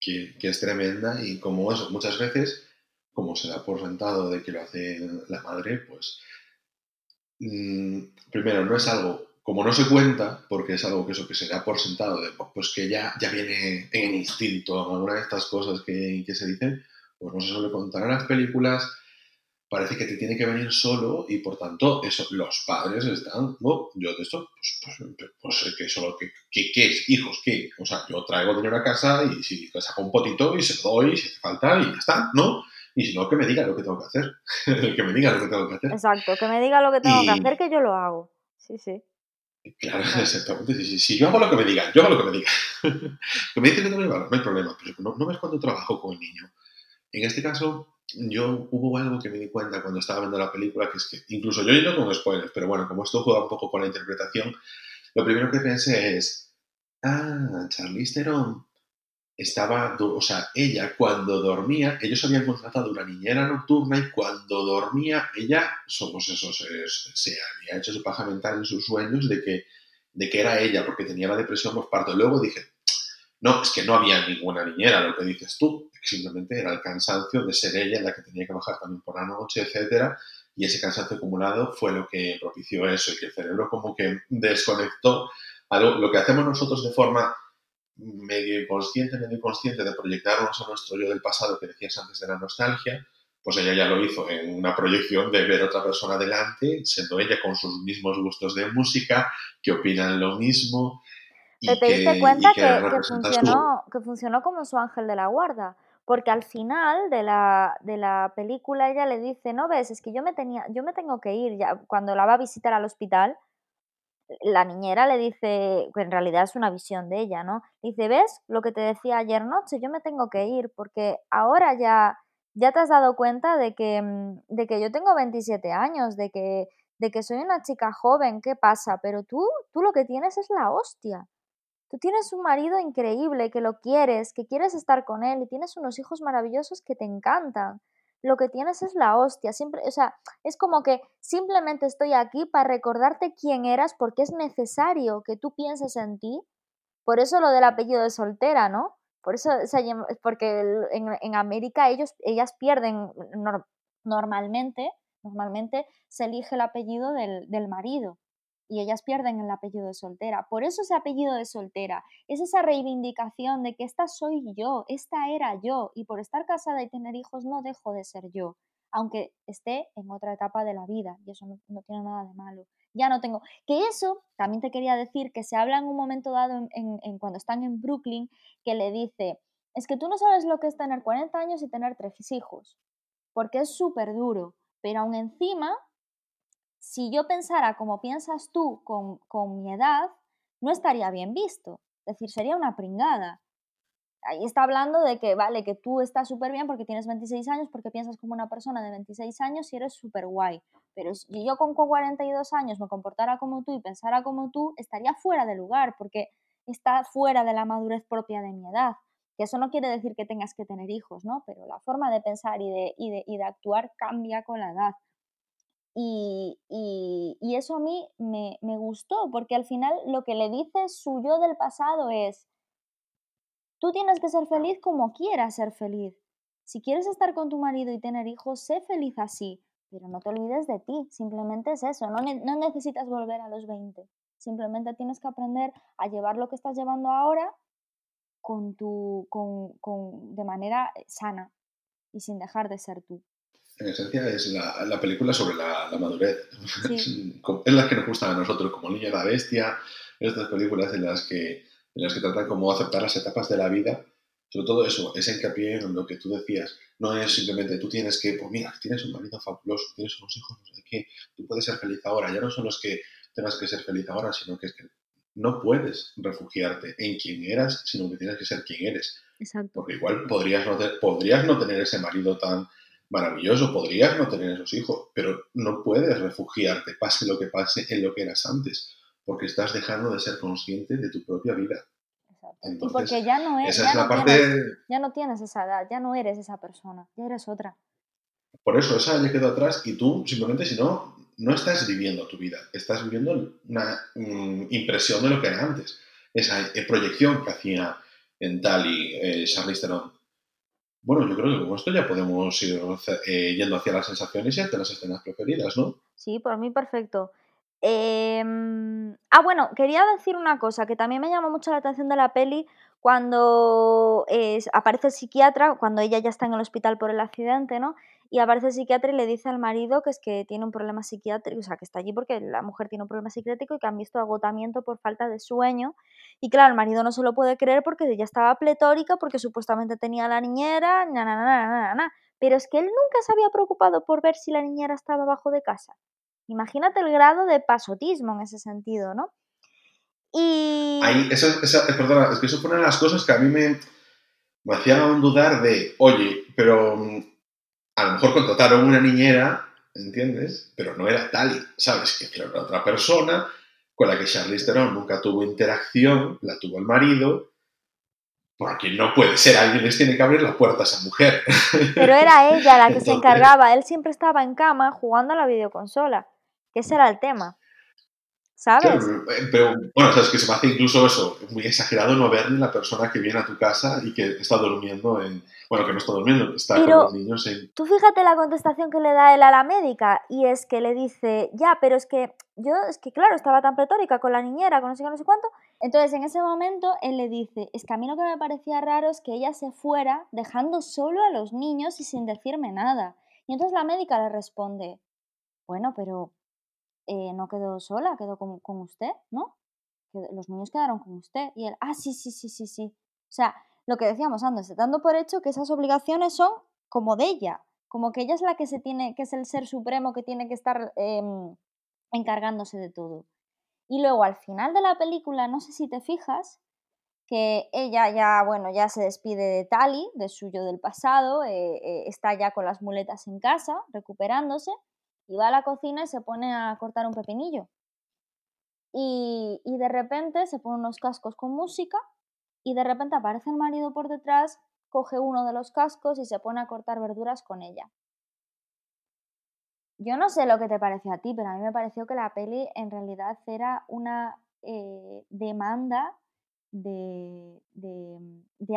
Que, que, es tremenda y como eso, muchas veces, como se da por sentado de que lo hace la madre, pues mm, primero no es algo como no se cuenta, porque es algo que eso que se da por sentado, de, pues que ya, ya viene en el instinto, alguna de estas cosas que, que, se dicen, pues no se suele contar en las películas, parece que te tiene que venir solo y por tanto eso, los padres están, oh, yo de esto, pues, pues, pues que solo, que, ¿qué es? Hijos, ¿qué? O sea, yo traigo dinero a casa y si saco un potito y se lo doy, si hace falta y ya está, ¿no? Y si no, que me diga lo que tengo que hacer. que me diga lo que tengo que hacer. Exacto, que me diga lo que tengo que hacer, que yo lo hago. Sí, sí. Claro, exactamente. Si, yo hago lo que me digan, yo hago lo que me digan. que me dicen que no me va, no hay problema, pero no, no ves cuando trabajo con el niño. En este caso, yo hubo algo que me di cuenta cuando estaba viendo la película, que es que, incluso yo no con spoilers, pero bueno, como esto juega un poco con la interpretación, lo primero que pensé es, ah, Charlize Theron estaba, o sea, ella cuando dormía, ellos habían contratado una niñera nocturna y cuando dormía, ella, somos esos, se, había hecho su paja mental en sus sueños de que, de que era ella, porque tenía la depresión postparto. Luego dije, no, es que no había ninguna niñera, lo que dices tú, simplemente era el cansancio de ser ella la que tenía que bajar también por la noche, etcétera, y ese cansancio acumulado fue lo que propició eso y que el cerebro como que desconectó algo, lo que hacemos nosotros de forma medio inconsciente, medio inconsciente de proyectarnos a nuestro yo del pasado que decías antes de la nostalgia, pues ella ya lo hizo en una proyección de ver a otra persona delante, siendo ella con sus mismos gustos de música, que opinan lo mismo. Y ¿Te, diste cuenta que, funcionó, que funcionó como su ángel de la guarda? Porque al final de la, de la película ella le dice, no ves, es que yo me, tenía, yo me tengo que ir, ya, cuando la va a visitar al hospital, la niñera le dice, que en realidad es una visión de ella, ¿no? Dice, ¿ves lo que te decía ayer noche? Yo me tengo que ir porque ahora ya, ya te has dado cuenta de que, mm, de que yo tengo 27 años, de que, de que soy una chica joven, ¿qué pasa? Pero tú, tú lo que tienes es la hostia. Tú tienes un marido increíble, que lo quieres, que quieres estar con él y tienes unos hijos maravillosos que te encantan lo que tienes es la hostia. Siempre, o sea, es como que simplemente estoy aquí para recordarte quién eras porque es necesario que tú pienses en ti. Por eso lo del apellido de soltera, ¿no? Por eso, porque en, en, América ellos, ellas pierden normalmente, normalmente se elige el apellido del, del marido y ellas pierden el apellido de soltera. Por eso ese apellido de soltera es esa reivindicación de que esta soy yo, esta era yo, y por estar casada y tener hijos no dejo de ser yo, aunque esté en otra etapa de la vida, y eso no, tiene nada de malo. Ya no tengo. Que eso, también te quería decir, que se habla en un momento dado, en, cuando están en Brooklyn, que le dice, es que tú no sabes lo que es tener 40 años y tener tres hijos, porque es súper duro, pero aún encima si yo pensara como piensas tú con, mi edad, no estaría bien visto. Es decir, sería una pringada. Ahí está hablando de que, vale, que tú estás súper bien porque tienes 26 años, porque piensas como una persona de 26 años y eres súper guay. Pero si yo con 42 años me comportara como tú y pensara como tú, estaría fuera de lugar porque está fuera de la madurez propia de mi edad. Que eso no quiere decir que tengas que tener hijos, ¿no? Pero la forma de pensar y de, y de actuar cambia con la edad. Y, y, eso a mí me, me, gustó, porque al final lo que le dice su yo del pasado es, tú tienes que ser feliz como quieras ser feliz. Si quieres estar con tu marido y tener hijos, sé feliz así, pero no te olvides de ti, simplemente es eso, no, no necesitas volver a los 20, simplemente tienes que aprender a llevar lo que estás llevando ahora con tu, con, con, de manera sana y sin dejar de ser tú en esencia es la, la película sobre la, la madurez. es la que nos gusta a nosotros, como Niña la Bestia, estas películas en las que, en las que tratan como aceptar las etapas de la vida. Sobre todo eso, ese hincapié en lo que tú decías. No es simplemente tú tienes que, pues mira, tienes un marido fabuloso, tienes unos hijos, no sé qué, tú puedes ser feliz ahora. Ya no son los que tengas que ser feliz ahora, sino que es que no puedes refugiarte en quien eras, sino que tienes que ser quien eres. Exacto. Porque igual podrías no, podrías no tener ese marido tan maravilloso, podrías no tener esos hijos, pero no puedes refugiarte, pase lo que pase, en lo que eras antes, porque estás dejando de ser consciente de tu propia vida. Entonces, porque ya no, es, esa ya, no parte... tienes, ya no tienes esa edad, ya no eres esa persona, ya eres otra. Por eso, esa ya quedó atrás y tú simplemente, si no, no estás viviendo tu vida, estás viviendo una mm, impresión de lo que era antes. Esa eh, proyección que hacía en Tali eh, Charlize Theron bueno, yo creo que con esto ya podemos ir eh, yendo hacia las sensaciones y hacia las escenas preferidas, ¿no? Sí, por mí perfecto. Em, ah, bueno, quería decir una cosa que también me llamó mucho la atención de la peli cuando aparece el psiquiatra, cuando ella ya está en el hospital por el accidente, ¿no? Y aparece el psiquiatra y le dice al marido que es que tiene un problema psiquiátrico, o sea, que está allí porque la mujer tiene un problema psiquiátrico y que han visto agotamiento por falta de sueño. Y claro, el marido no se lo puede creer porque ella estaba pletórica, porque supuestamente tenía la niñera, na, na, na, na, pero es que él nunca se había preocupado por ver si la niñera estaba abajo de casa. Imagínate el grado de pasotismo en ese sentido, ¿no? Y... Ahí, eso, perdona, es que eso fueron las cosas que a mí me, me hacían dudar de, oye, pero mm, a lo mejor contrataron una niñera, ¿entiendes? Pero no era Tali, ¿sabes? Que era otra persona con la que Charlize Theron nunca tuvo interacción, la tuvo el marido, porque no puede ser, alguien les tiene que abrir la puerta a esa mujer. Pero era ella la que se encargaba, él siempre estaba en cama jugando a la videoconsola, que ese era el tema. ¿Sabes? pero bueno, sabes que se me hace incluso eso, muy exagerado no ver ni la persona que viene a tu casa y que está durmiendo en. Bueno, que no está durmiendo, está con los niños en. Tú fíjate la contestación que le da él a la médica y es que le dice, ya, pero es que yo, es que claro, estaba tan pletórica con la niñera, con no sé qué, no sé cuánto. Entonces en ese momento él le dice, es que a mí lo que me parecía raro es que ella se fuera dejando solo a los niños y sin decirme nada. Y entonces la médica le responde, bueno, pero eh, no quedó sola, quedó con, con usted, ¿no? los niños quedaron con usted. Y él, ah, sí, sí, sí, sí, sí. O sea, lo que decíamos antes, dando por hecho que esas obligaciones son como de ella, como que ella es la que se tiene, que es el ser supremo que tiene que estar em, encargándose de todo. Y luego al final de la película, no sé si te fijas, que ella ya, bueno, ya se despide de Tali, de suyo del pasado, eh, eh, está ya con las muletas en casa, recuperándose, y va a la cocina y se pone a cortar un pepinillo. Y, de repente se pone unos cascos con música y de repente aparece el marido por detrás, coge uno de los cascos y se pone a cortar verduras con ella. Yo no sé lo que te pareció a ti, pero a mí me pareció que la peli en realidad era una eh, demanda de,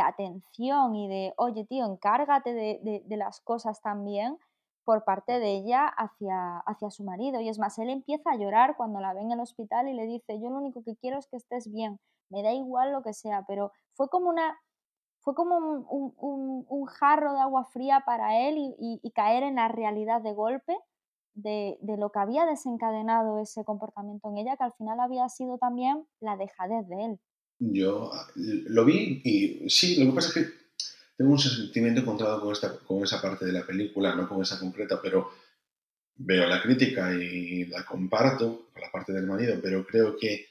atención y de, oye tío, encárgate de, de las cosas también por parte de ella hacia, hacia su marido. Y es más, él empieza a llorar cuando la ve en el hospital y le dice, yo lo único que quiero es que estés bien, me da igual lo que sea, pero fue como una... Fue como un, jarro de agua fría para él y, caer en la realidad de golpe de, de, lo que había desencadenado ese comportamiento en ella, que al final había sido también la dejadez de él. Yo ah, lo vi y sí, lo que pasa es que tengo un sentimiento encontrado con, esta, con esa parte de la película, no con esa concreta, pero veo la crítica y la comparto con la parte del marido, pero creo que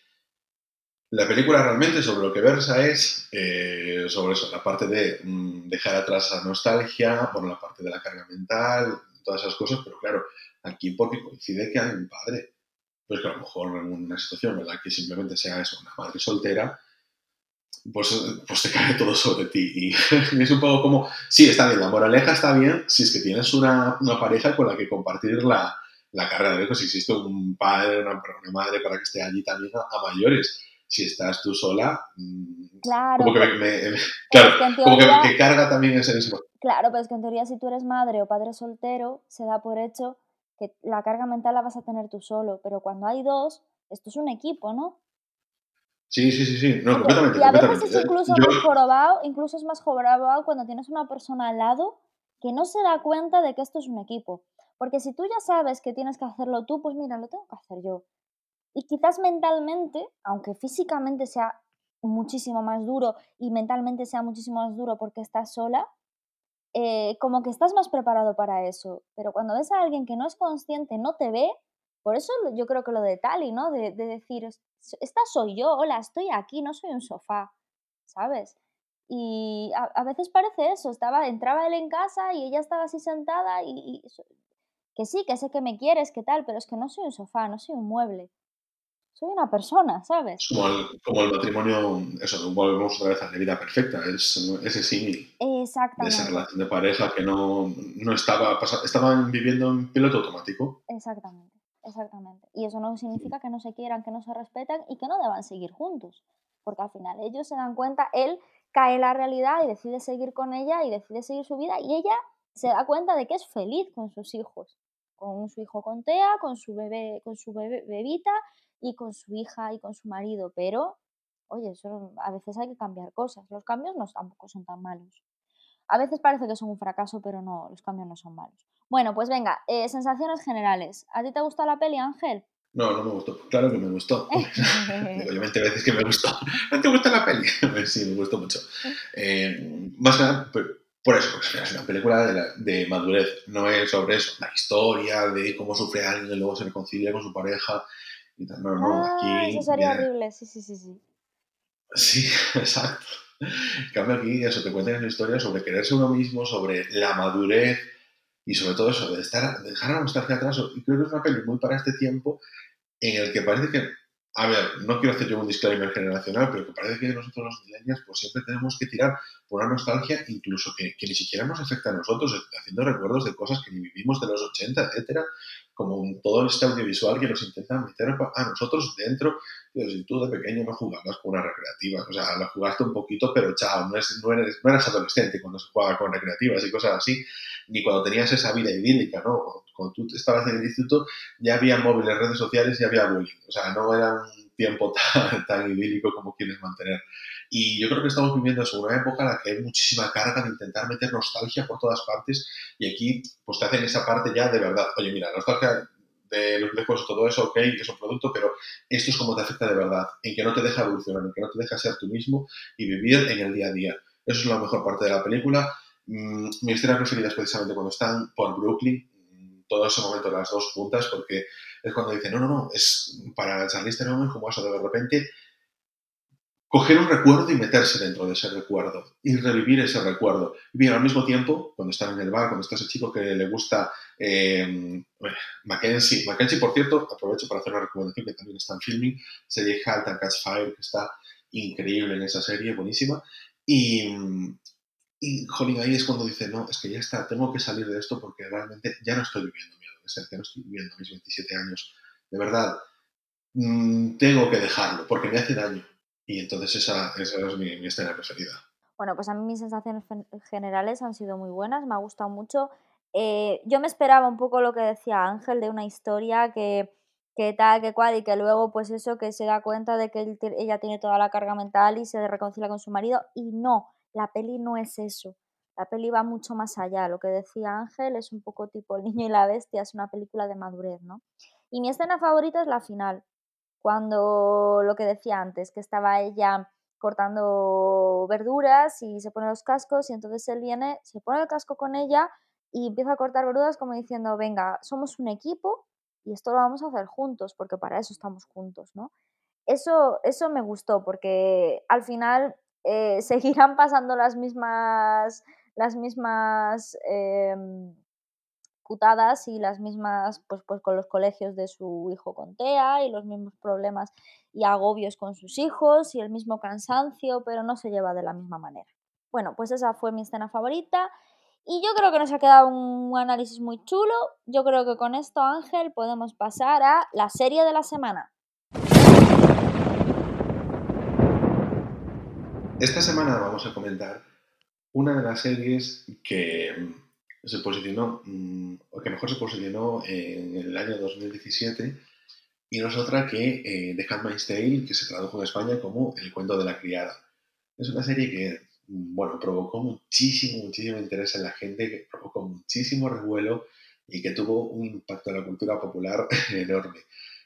la película realmente sobre lo que versa es eh, sobre eso, la parte de mm, dejar atrás la nostalgia, bueno, la parte de la carga mental, todas esas cosas, pero claro, aquí porque coincide que hay un padre, pues que a lo mejor en una situación en la que simplemente sea eso, una madre soltera, pues, pues te cae todo sobre ti. Y es un poco como, sí, está bien, la moraleja está bien si es que tienes una, una pareja con la que compartir la, la carga de Si existe un padre, una, una, madre para que esté allí también a, mayores. Si estás tú sola, mm, claro, como que, me, claro, como que, carga también ese mismo. Claro, pero es que en teoría si tú eres madre o padre soltero, se da por hecho que la carga mental la vas a tener tú solo, pero cuando hay dos, esto es un equipo, ¿no? Sí, sí, sí, sí, no, completamente. Y a veces es incluso más jorobado, incluso es más jorobado cuando tienes una persona al lado que no se da cuenta de que esto es un equipo. Porque si tú ya sabes que tienes que hacerlo tú, pues mira, lo tengo que hacer yo. Y quizás mentalmente, aunque físicamente sea muchísimo más duro y mentalmente sea muchísimo más duro porque estás sola, eh, como que estás más preparado para eso. Pero cuando ves a alguien que no es consciente, no te ve, por eso yo creo que lo de Tali, ¿no? De, decir, esta soy yo, hola, estoy aquí, no soy un sofá, ¿sabes? Y a, veces parece eso, estaba, entraba él en casa y ella estaba así sentada y, que sí, que sé que me quieres, que tal, pero es que no soy un sofá, no soy un mueble. Soy una persona, ¿sabes? Como el, como el matrimonio, eso, volvemos otra vez a la vida perfecta, es ese símil. Exactamente. De esa relación de pareja que no, no estaba, estaban viviendo en piloto automático. Exactamente. Exactamente. Y eso no significa que no se quieran, que no se respetan y que no deban seguir juntos. Porque al final ellos se dan cuenta, él cae en la realidad y decide seguir con ella y decide seguir su vida y ella se da cuenta de que es feliz con sus hijos. Con su hijo con Tea, con su bebé, con su bebita y con su hija y con su marido. Pero, oye, eso, a veces hay que cambiar cosas. Los cambios no tampoco son tan malos. A veces parece que son un fracaso, pero no, los cambios no son malos. Bueno, pues venga, eh, sensaciones generales. ¿A ti te gustó la peli, Ángel? No, no me gustó. Claro que me gustó. Digo, yo 20 veces que me gustó. ¿No te gusta la peli? sí, me gustó mucho. Eh, más nada, por eso, porque es una película de, madurez. No es sobre eso, la historia de cómo sufre alguien y luego se reconcilia con su pareja. Y tal. No, no, ah, aquí. Eso sería horrible, sí, sí, sí, sí. Sí, exacto. Cambio, aquí eso te cuentan una historia sobre quererse uno mismo, sobre la madurez y sobre todo eso, de, estar, dejar la nostalgia atrás. Y creo que es una peli muy para este tiempo en el que parece que a ver, no quiero hacer yo un disclaimer generacional, pero que parece que nosotros los millennials pues siempre tenemos que tirar por una nostalgia incluso que, que, ni siquiera nos afecta a nosotros, haciendo recuerdos de cosas que ni vivimos de los 80, etcétera, como todo este audiovisual que nos intenta meter a nosotros dentro. si tú de pequeño no jugabas con una recreativa, o sea, la jugaste un poquito, pero chao, no, es, no, eres, no eres adolescente cuando se juega con recreativas y cosas así, ni cuando tenías esa vida idílica, ¿no? Cuando tú estabas en el instituto ya había móviles, redes sociales y había bullying, o sea, no era un tiempo tan, tan idílico como quieres mantener. Y yo creo que estamos viviendo eso, una época en la que hay muchísima carga de intentar meter nostalgia por todas partes y aquí pues te hacen esa parte ya de verdad. Oye, mira, nostalgia de los lejos, todo eso, ok, es un producto, pero esto es como te afecta de verdad, en que no te deja evolucionar, en que no te deja ser tú mismo y vivir en el día a día. Eso es la mejor parte de la película. Mm, mi escena preferida es precisamente cuando están por Brooklyn, todo ese momento las dos juntas, porque es cuando dicen, no, no, no, es para Charlize Theron como eso de repente coger un recuerdo y meterse dentro de ese recuerdo y revivir ese recuerdo. Y bien, al mismo tiempo, cuando están en el bar, cuando está ese chico que le gusta eh, Mackenzie, Mackenzie, por cierto, aprovecho para hacer una recomendación que también está en filming, serie Halt and Catch Fire, que está increíble en esa serie, buenísima. Y, y jolín, ahí es cuando dice, no, es que ya está, tengo que salir de esto porque realmente ya no estoy viviendo mi adolescencia, no estoy viviendo mis 27 años. De verdad, mm, tengo que dejarlo porque me hace daño y entonces esa, esa es mi, escena preferida. Bueno, pues a mí mis sensaciones generales han sido muy buenas, me ha gustado mucho. Eh, yo me esperaba un poco lo que decía Ángel de una historia que, que tal, que cual, y que luego pues eso, que se da cuenta de que ella tiene toda la carga mental y se reconcilia con su marido. Y no, la peli no es eso. La peli va mucho más allá. Lo que decía Ángel es un poco tipo El niño y la bestia, es una película de madurez, ¿no? Y mi escena favorita es la final cuando lo que decía antes, que estaba ella cortando verduras y se pone los cascos y entonces él viene, se pone el casco con ella y empieza a cortar verduras como diciendo, venga, somos un equipo y esto lo vamos a hacer juntos porque para eso estamos juntos, ¿no? Eso, eso me gustó porque al final eh, seguirán pasando las mismas, las mismas em, y las mismas, pues, pues con los colegios de su hijo con TEA y los mismos problemas y agobios con sus hijos y el mismo cansancio, pero no se lleva de la misma manera. Bueno, pues esa fue mi escena favorita y yo creo que nos ha quedado un análisis muy chulo. Yo creo que con esto, Ángel, podemos pasar a la serie de la semana. Esta semana vamos a comentar una de las series que se posicionó, mm, o que mejor se posicionó en el año 2017, y no es otra que eh, The Handmaid's Tale, que se tradujo en España como El cuento de la criada. Es una serie que, mm, bueno, provocó muchísimo, muchísimo interés en la gente, que provocó muchísimo revuelo y que tuvo un impacto en la cultura popular enorme.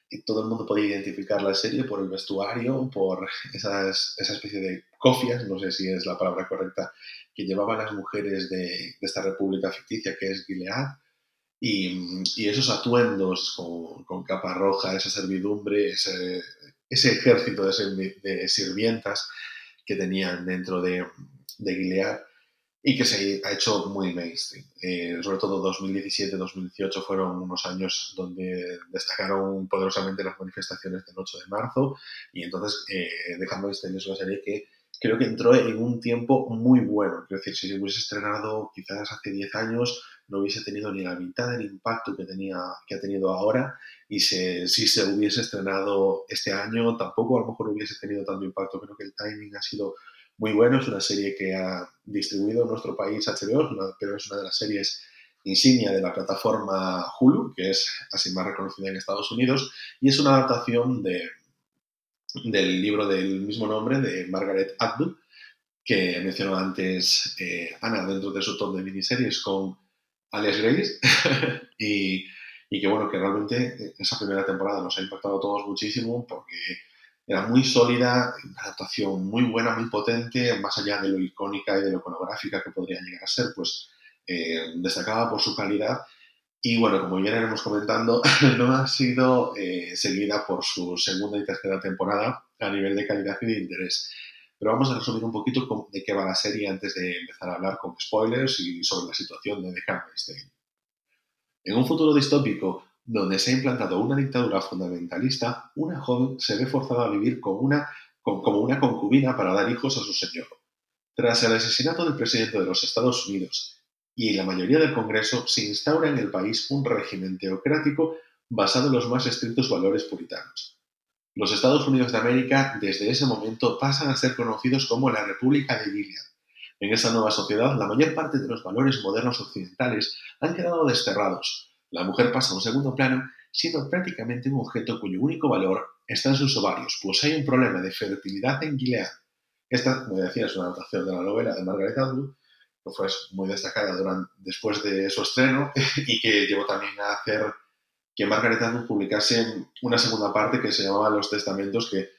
Y todo el mundo podía identificar la serie por el vestuario, por esas, esa especie de cofias, no sé si es la palabra correcta, que llevaban las mujeres de, esta república ficticia que es Gilead, y, esos atuendos con, capa roja, esa servidumbre, ese, ejército de, sirvientas que tenían dentro de, de Gilead y que se ha hecho muy mainstream. Eh, sobre todo 2017-2018 fueron unos años donde destacaron poderosamente las manifestaciones del 8 de marzo y entonces eh, Dejando este es una serie que creo que entró en un tiempo muy bueno. Quiero decir, si se hubiese estrenado quizás hace 10 años, no hubiese tenido ni la mitad del impacto que, tenía, que ha tenido ahora. Y si se hubiese estrenado este año, tampoco a lo mejor hubiese tenido tanto impacto. Creo que el timing ha sido muy bueno. Es una serie que ha distribuido en nuestro país HBO, pero es una de las series insignia de la plataforma Hulu, que es así más reconocida en Estados Unidos, y es una adaptación de, del libro del mismo nombre de Margaret Atwood, que mencionó antes eh, Ana dentro de su top de miniseries con Alias Grace y, y, que bueno, que realmente esa primera temporada nos ha impactado a todos muchísimo porque era muy sólida, una adaptación muy buena, muy potente, más allá de lo icónica y de lo iconográfica que podría llegar a ser, pues eh, destacaba por su calidad y bueno, como ya iremos comentando, no ha sido eh, seguida por su segunda y tercera temporada a nivel de calidad y de interés. Pero vamos a resumir un poquito de qué va la serie antes de empezar a hablar con spoilers y sobre la situación de The Handmaid's En un futuro distópico donde se ha implantado una dictadura fundamentalista, una joven se ve forzada a vivir como una, como una concubina para dar hijos a su señor. Tras el asesinato del presidente de los Estados Unidos y la mayoría del Congreso, se instaura en el país un régimen teocrático basado en los más estrictos valores puritanos. Los Estados Unidos de América desde ese momento pasan a ser conocidos como la República de Gilead. En esa nueva sociedad, la mayor parte de los valores modernos occidentales han quedado desterrados. La mujer pasa a un segundo plano, siendo prácticamente un objeto cuyo único valor está en sus ovarios, pues hay un problema de fertilidad en Gilead. Esta, como decía, es una adaptación de la novela de Margaret Atwood, que fue muy destacada durante, después de su estreno y que llevó también a hacer que Margaret Atwood publicase una segunda parte que se llamaba Los Testamentos, que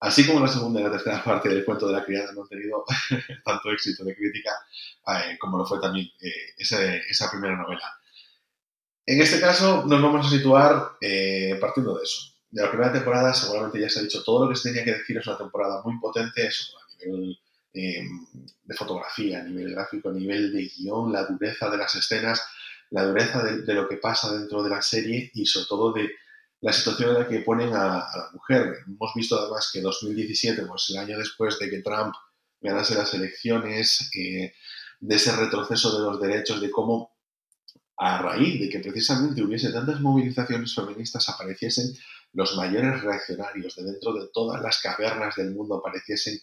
así como la segunda y la tercera parte del cuento de la criada no han tenido tanto éxito de crítica eh, como lo fue también eh, esa, primera novela. En este caso nos vamos a situar eh, partiendo de eso. De la primera temporada seguramente ya se ha dicho todo lo que se tenía que decir, es una temporada muy potente, eso a nivel de fotografía, a nivel gráfico, a nivel de guion, la dureza de las escenas, la dureza de, lo que pasa dentro de la serie y sobre todo de la situación en la que ponen a, la mujer. Hemos visto además que 2017, pues el año después de que Trump ganase las elecciones, eh, de ese retroceso de los derechos, de cómo a raíz de que precisamente hubiese tantas movilizaciones feministas apareciesen los mayores reaccionarios de dentro de todas las cavernas del mundo apareciesen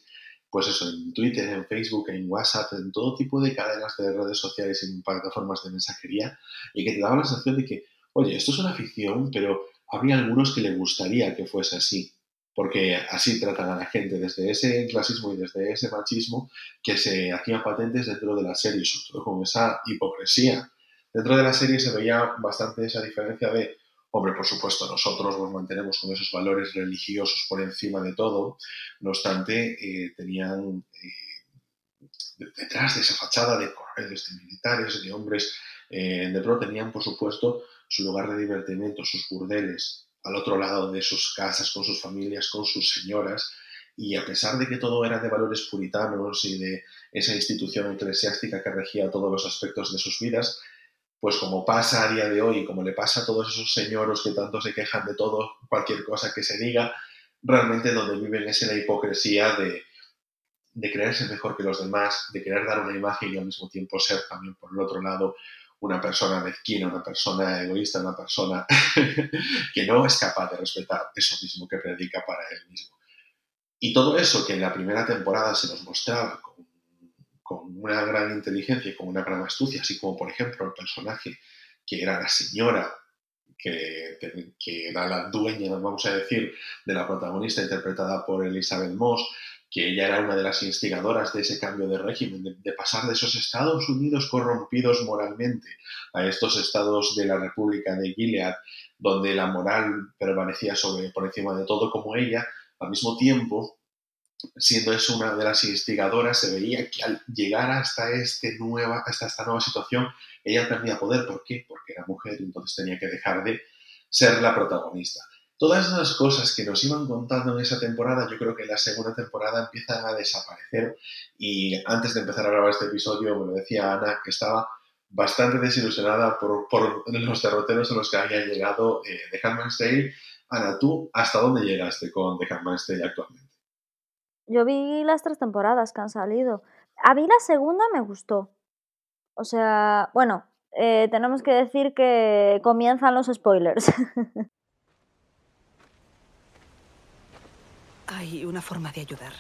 pues eso, en Twitter, en Facebook, en WhatsApp, en todo tipo de cadenas de redes sociales en plataformas de mensajería, y que te daba la sensación de que, oye, esto es una ficción, pero habría algunos que le gustaría que fuese así, porque así tratan a la gente desde ese clasismo y desde ese machismo que se hacían patentes dentro de la serie, sobre todo con esa hipocresía. Dentro de la serie se veía bastante esa diferencia de Hombre, por supuesto, nosotros nos mantenemos con esos valores religiosos por encima de todo. No obstante, eh, tenían eh, detrás de esa fachada de correos, de militares, de hombres eh, de pro, tenían, por supuesto, su lugar de divertimiento, sus burdeles, al otro lado de sus casas, con sus familias, con sus señoras. Y a pesar de que todo era de valores puritanos y de esa institución eclesiástica que regía todos los aspectos de sus vidas, pues como pasa a día de hoy, como le pasa a todos esos señoros que tanto se quejan de todo, cualquier cosa que se diga, realmente donde viven es en la hipocresía de, de creerse mejor que los demás, de querer dar una imagen y al mismo tiempo ser también, por el otro lado, una persona mezquina, una persona egoísta, una persona que no es capaz de respetar eso mismo que predica para él mismo. Y todo eso que en la primera temporada se nos mostraba como con una gran inteligencia y con una gran astucia, así como por ejemplo el personaje que era la señora, que, era la dueña, vamos a decir, de la protagonista interpretada por Elizabeth Moss, que ella era una de las instigadoras de ese cambio de régimen, de, pasar de esos Estados Unidos corrompidos moralmente a estos estados de la República de Gilead, donde la moral permanecía sobre, por encima de todo como ella, al mismo tiempo siendo eso una de las instigadoras, se veía que al llegar hasta, este nueva, hasta esta nueva situación, ella perdía poder. ¿Por qué? Porque era mujer y entonces tenía que dejar de ser la protagonista. Todas esas cosas que nos iban contando en esa temporada, yo creo que en la segunda temporada empiezan a desaparecer. Y antes de empezar a grabar este episodio, me lo decía Ana, que estaba bastante desilusionada por, los derroteros a los que había llegado eh, The Handmaid's Tale. Ana, ¿tú hasta dónde llegaste con The Handmaid's Tale actualmente? Yo vi las tres temporadas que han salido. A mí la segunda me gustó. O sea, bueno, eh, tenemos que decir que comienzan los spoilers. Hay una forma de ayudar.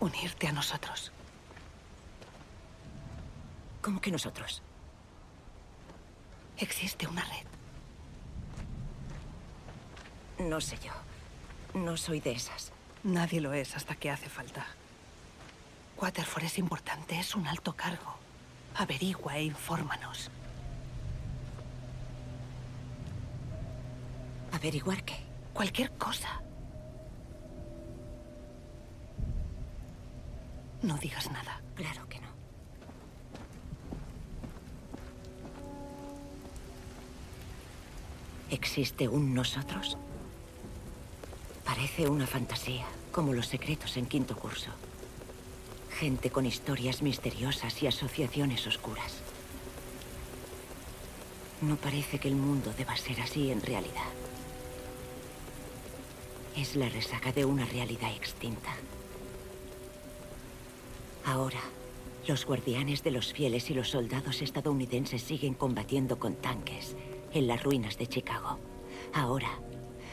Unirte a nosotros. ¿Cómo que nosotros? Existe una red. No sé yo. No soy de esas. Nadie lo es hasta que hace falta. Waterford es importante, es un alto cargo. Averigua e infórmanos. ¿Averiguar qué? Cualquier cosa. No digas nada. Claro que no. ¿Existe un nosotros? Parece una fantasía, como los secretos en quinto curso. Gente con historias misteriosas y asociaciones oscuras. No parece que el mundo deba ser así en realidad. Es la resaca de una realidad extinta. Ahora, los guardianes de los fieles y los soldados estadounidenses siguen combatiendo con tanques en las ruinas de Chicago. Ahora,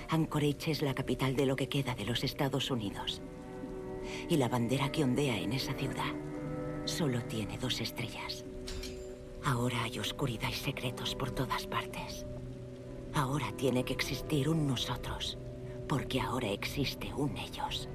Anchorage es la capital de lo que queda de los Estados Unidos. Y la bandera que ondea en esa ciudad solo tiene dos estrellas. Ahora hay oscuridad y secretos por todas partes. Ahora tiene que existir un nosotros, porque ahora existe un ellos.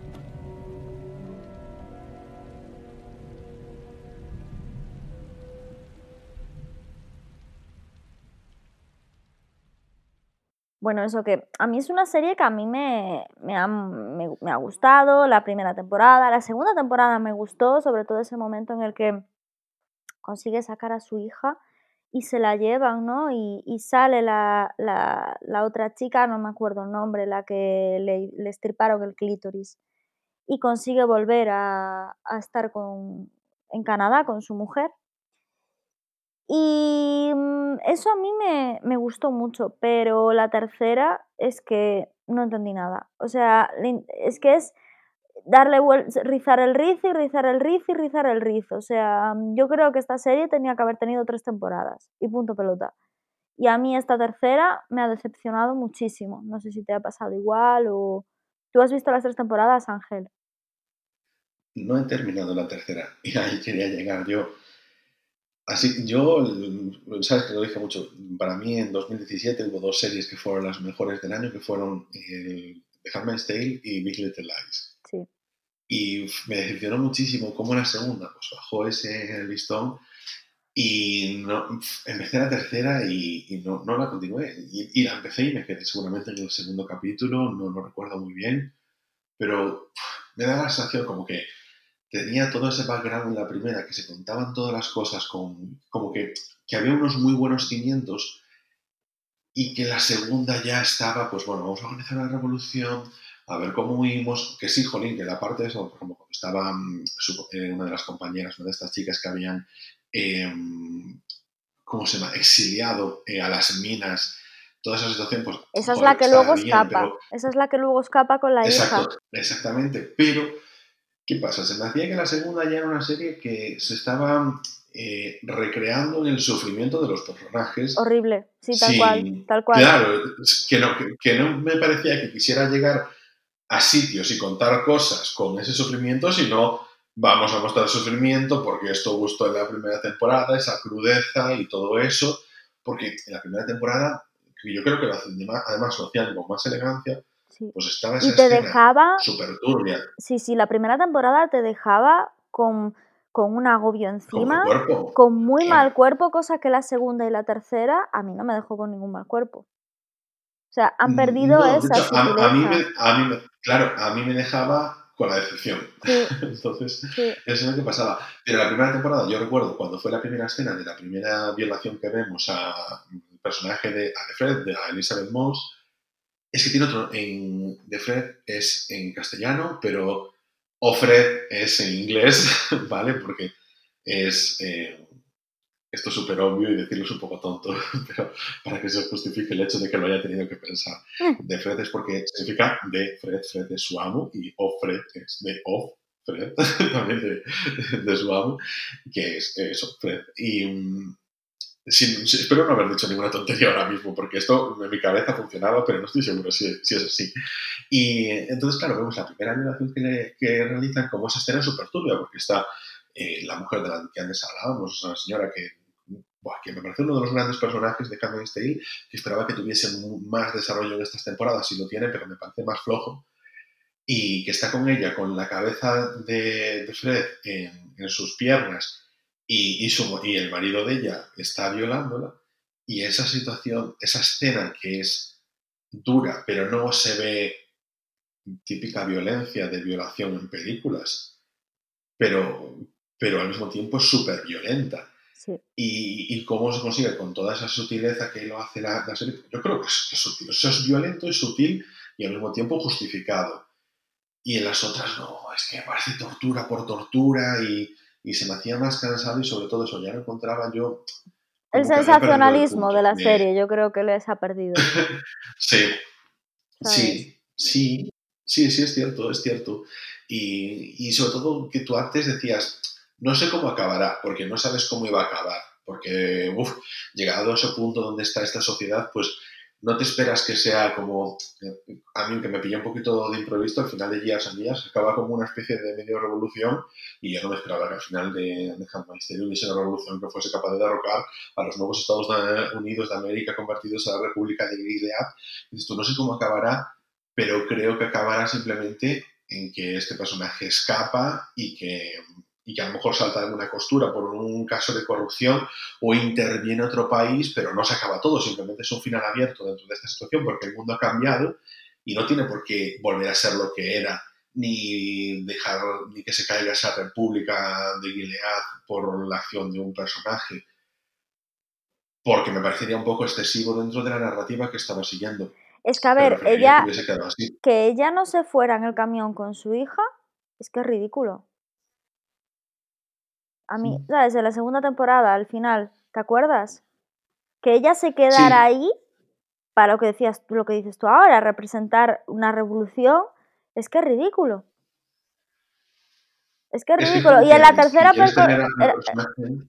Bueno, eso que a mí es una serie que a mí me, me, ha, me, ha gustado, la primera temporada, la segunda temporada me gustó, sobre todo ese momento en el que consigue sacar a su hija y se la llevan, ¿no? Y, sale la, la, otra chica, no me acuerdo el nombre, la que le, le el clítoris, y consigue volver a, a estar con, en Canadá con su mujer. Y mm, eso a mí me, me, gustó mucho, pero la tercera es que no entendí nada. O sea, es que es darle rizar el rizo y rizar el rizo y rizar el rizo. O sea, yo creo que esta serie tenía que haber tenido tres temporadas y punto pelota. Y a mí esta tercera me ha decepcionado muchísimo. No sé si te ha pasado igual o... ¿Tú has visto las tres temporadas, Ángel? No he terminado la tercera y ahí quería llegar yo. Así, yo, sabes que lo dije mucho, para mí en 2017 hubo dos series que fueron las mejores del año, que fueron eh, The Handmaid's Tale y Big Little Lies. Sí. Y me decepcionó muchísimo cómo la segunda, pues bajó ese listón y no, empecé la tercera y, y no, no, la continué. Y, y, la empecé y me quedé seguramente en el segundo capítulo, no lo recuerdo muy bien, pero me da la sensación como que tenía todo ese background en la primera, que se contaban todas las cosas, con, como que, que había unos muy buenos cimientos y que la segunda ya estaba, pues bueno, vamos a organizar la revolución, a ver cómo huimos, que sí, jolín, que la parte de eso, por ejemplo, estaba eh, una de las compañeras, una de estas chicas que habían, eh, ¿cómo se llama?, exiliado eh, a las minas, toda esa situación, pues... Esa es joder, la que luego bien, escapa, pero... esa es la que luego escapa con la Exacto, hija. Exactamente, pero ¿Qué pasa? Se me hacía que la segunda ya era una serie que se estaba eh, recreando en el sufrimiento de los personajes. Horrible, sí, tal sí, cual, tal cual. Claro, que no, que, que no me parecía que quisiera llegar a sitios y contar cosas con ese sufrimiento, sino vamos a mostrar sufrimiento porque esto gustó en la primera temporada, esa crudeza y todo eso, porque en la primera temporada, yo creo que lo hacen además lo hacían con más elegancia, Sí. pues estaba esa y te dejaba súper turbia. Sí, sí, la primera temporada te dejaba con, con un agobio encima, con, cuerpo. con muy claro. mal cuerpo, cosa que la segunda y la tercera a mí no me dejó con ningún mal cuerpo. O sea, han perdido no, esa hecho, a, a, mí me, a, mí me, Claro, a mí me dejaba con la decepción. Sí. Entonces, sí. eso es lo que pasaba. Pero la primera temporada, yo recuerdo cuando fue la primera escena de la primera violación que vemos al personaje de, a Fred, de a Elizabeth Moss, es que tiene otro, en The Fred es en castellano, pero Ofred es en inglés, ¿vale? Porque es, eh, esto es súper obvio y decirlo es un poco tonto, pero para que se justifique el hecho de que lo haya tenido que pensar. De Fred es porque significa de Fred, Fred es su amo, y Ofred es de Off, Fred, también de, de, su amo, que es eso, Fred. Y... Sin, espero no haber dicho ninguna tontería ahora mismo, porque esto en mi cabeza funcionaba, pero no estoy seguro si, si es así. Y entonces, claro, vemos la primera violación que, que realizan como esa escena súper turbia, porque está eh, la mujer de la que antes hablábamos, una señora que, buah, que me parece uno de los grandes personajes de Handmaid's Tale, que esperaba que tuviese más desarrollo en estas temporadas, y lo tiene, pero me parece más flojo. Y que está con ella, con la cabeza de, de Fred en, en sus piernas, y, y, su, y, el marido de ella está violándola y esa situación, esa escena que es dura, pero no se ve típica violencia de violación en películas, pero, pero al mismo tiempo es súper violenta. Sí. Y, y, cómo se consigue con toda esa sutileza que lo hace la, la serie, yo creo que es, es sutil, eso es violento y sutil y al mismo tiempo justificado. Y en las otras no, es que parece tortura por tortura y, y se me hacía más cansado y sobre todo eso, ya no encontraba yo El sensacionalismo de la serie, yo creo que les ha perdido. sí, sí, sí, sí, sí, es cierto, es cierto. Y, y sobre todo que tú antes decías, no sé cómo acabará, porque no sabes cómo iba a acabar, porque, uff, llegado a ese punto donde está esta sociedad, pues no te esperas que sea como, a mí que me pilló un poquito de improviso, al final de Years and Years acaba como una especie de medio revolución y yo no me esperaba que al final de, de Handmaid's hubiese una revolución que fuese capaz de derrocar a los nuevos Estados Unidos de América convertidos a la República de Gilead. Esto no sé cómo acabará, pero creo que acabará simplemente en que este personaje escapa y que y que a lo mejor salta alguna costura por un caso de corrupción o interviene otro país, pero no se acaba todo, simplemente es un final abierto dentro de esta situación porque el mundo ha cambiado y no tiene por qué volver a ser lo que era ni dejar ni que se caiga esa república de Gilead por la acción de un personaje porque me parecería un poco excesivo dentro de la narrativa que estaba siguiendo. Es que a ver, ella que ella no se fuera en el camión con su hija, es que es ridículo. A mí, ¿sabes? En la segunda temporada, al final, ¿te acuerdas? Que ella se quedara ahí para lo que decías, lo que dices tú ahora, representar una revolución, es que es ridículo. Es que es ridículo. y en la tercera,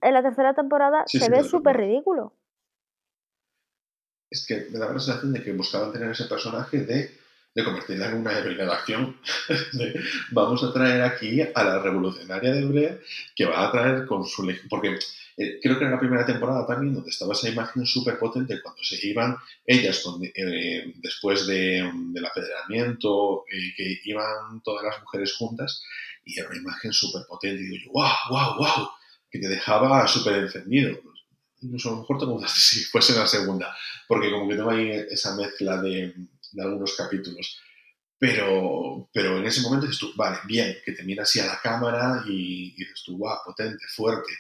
en la tercera temporada se ve súper ridículo. Es que me da la sensación de que buscaban tener ese personaje de convertirla en una heroína de acción. vamos a traer aquí a la revolucionaria de Brea que va a traer con su... Porque eh, creo que en la primera temporada también, donde estaba esa imagen súper potente, cuando se iban ellas eh, después de, del apedreamiento, eh, que iban todas las mujeres juntas, y era una imagen súper potente. Y digo yo, wow, wow, wow, que te dejaba súper encendido. Incluso a lo mejor te gustaste si fuese la segunda, porque como que tengo ahí esa mezcla de de algunos capítulos. Pero, pero en ese momento dices tú, vale, bien, que te miras así a la cámara y, dices tú, guau, potente, fuerte.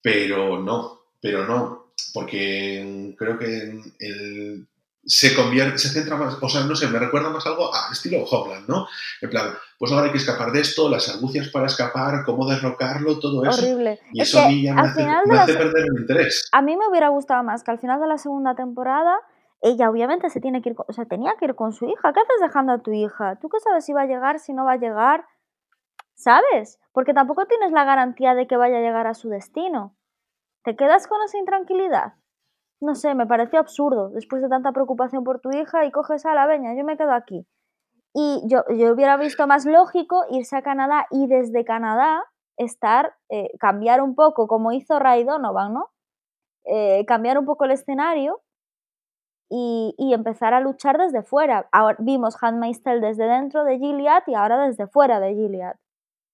Pero no, pero no, porque creo que el, se convierte, se centra más, o sea, no sé, me recuerda más algo a estilo Homeland, ¿no? En plan, pues ahora hay que escapar de esto, las argucias para escapar, cómo derrocarlo, todo eso. Horrible. Y eso a mí ya me hace, perder el interés. A mí me hubiera gustado más que al final de la segunda temporada ella obviamente se tiene que ir, o sea, tenía que ir con su hija. ¿Qué haces dejando a tu hija? ¿Tú qué sabes si va a llegar, si no va a llegar? ¿Sabes? Porque tampoco tienes la garantía de que vaya a llegar a su destino. ¿Te quedas con esa intranquilidad? No sé, me pareció absurdo, después de tanta preocupación por tu hija y coges a la veña, yo me quedo aquí. Y yo, yo hubiera visto más lógico irse a Canadá y desde Canadá estar, eh, cambiar un poco, como hizo Ray Donovan, ¿no? Eh, cambiar un poco el escenario y, empezar a luchar desde fuera. Ahora, vimos Handmaid's Tale desde dentro de Gilead y ahora desde fuera de Gilead.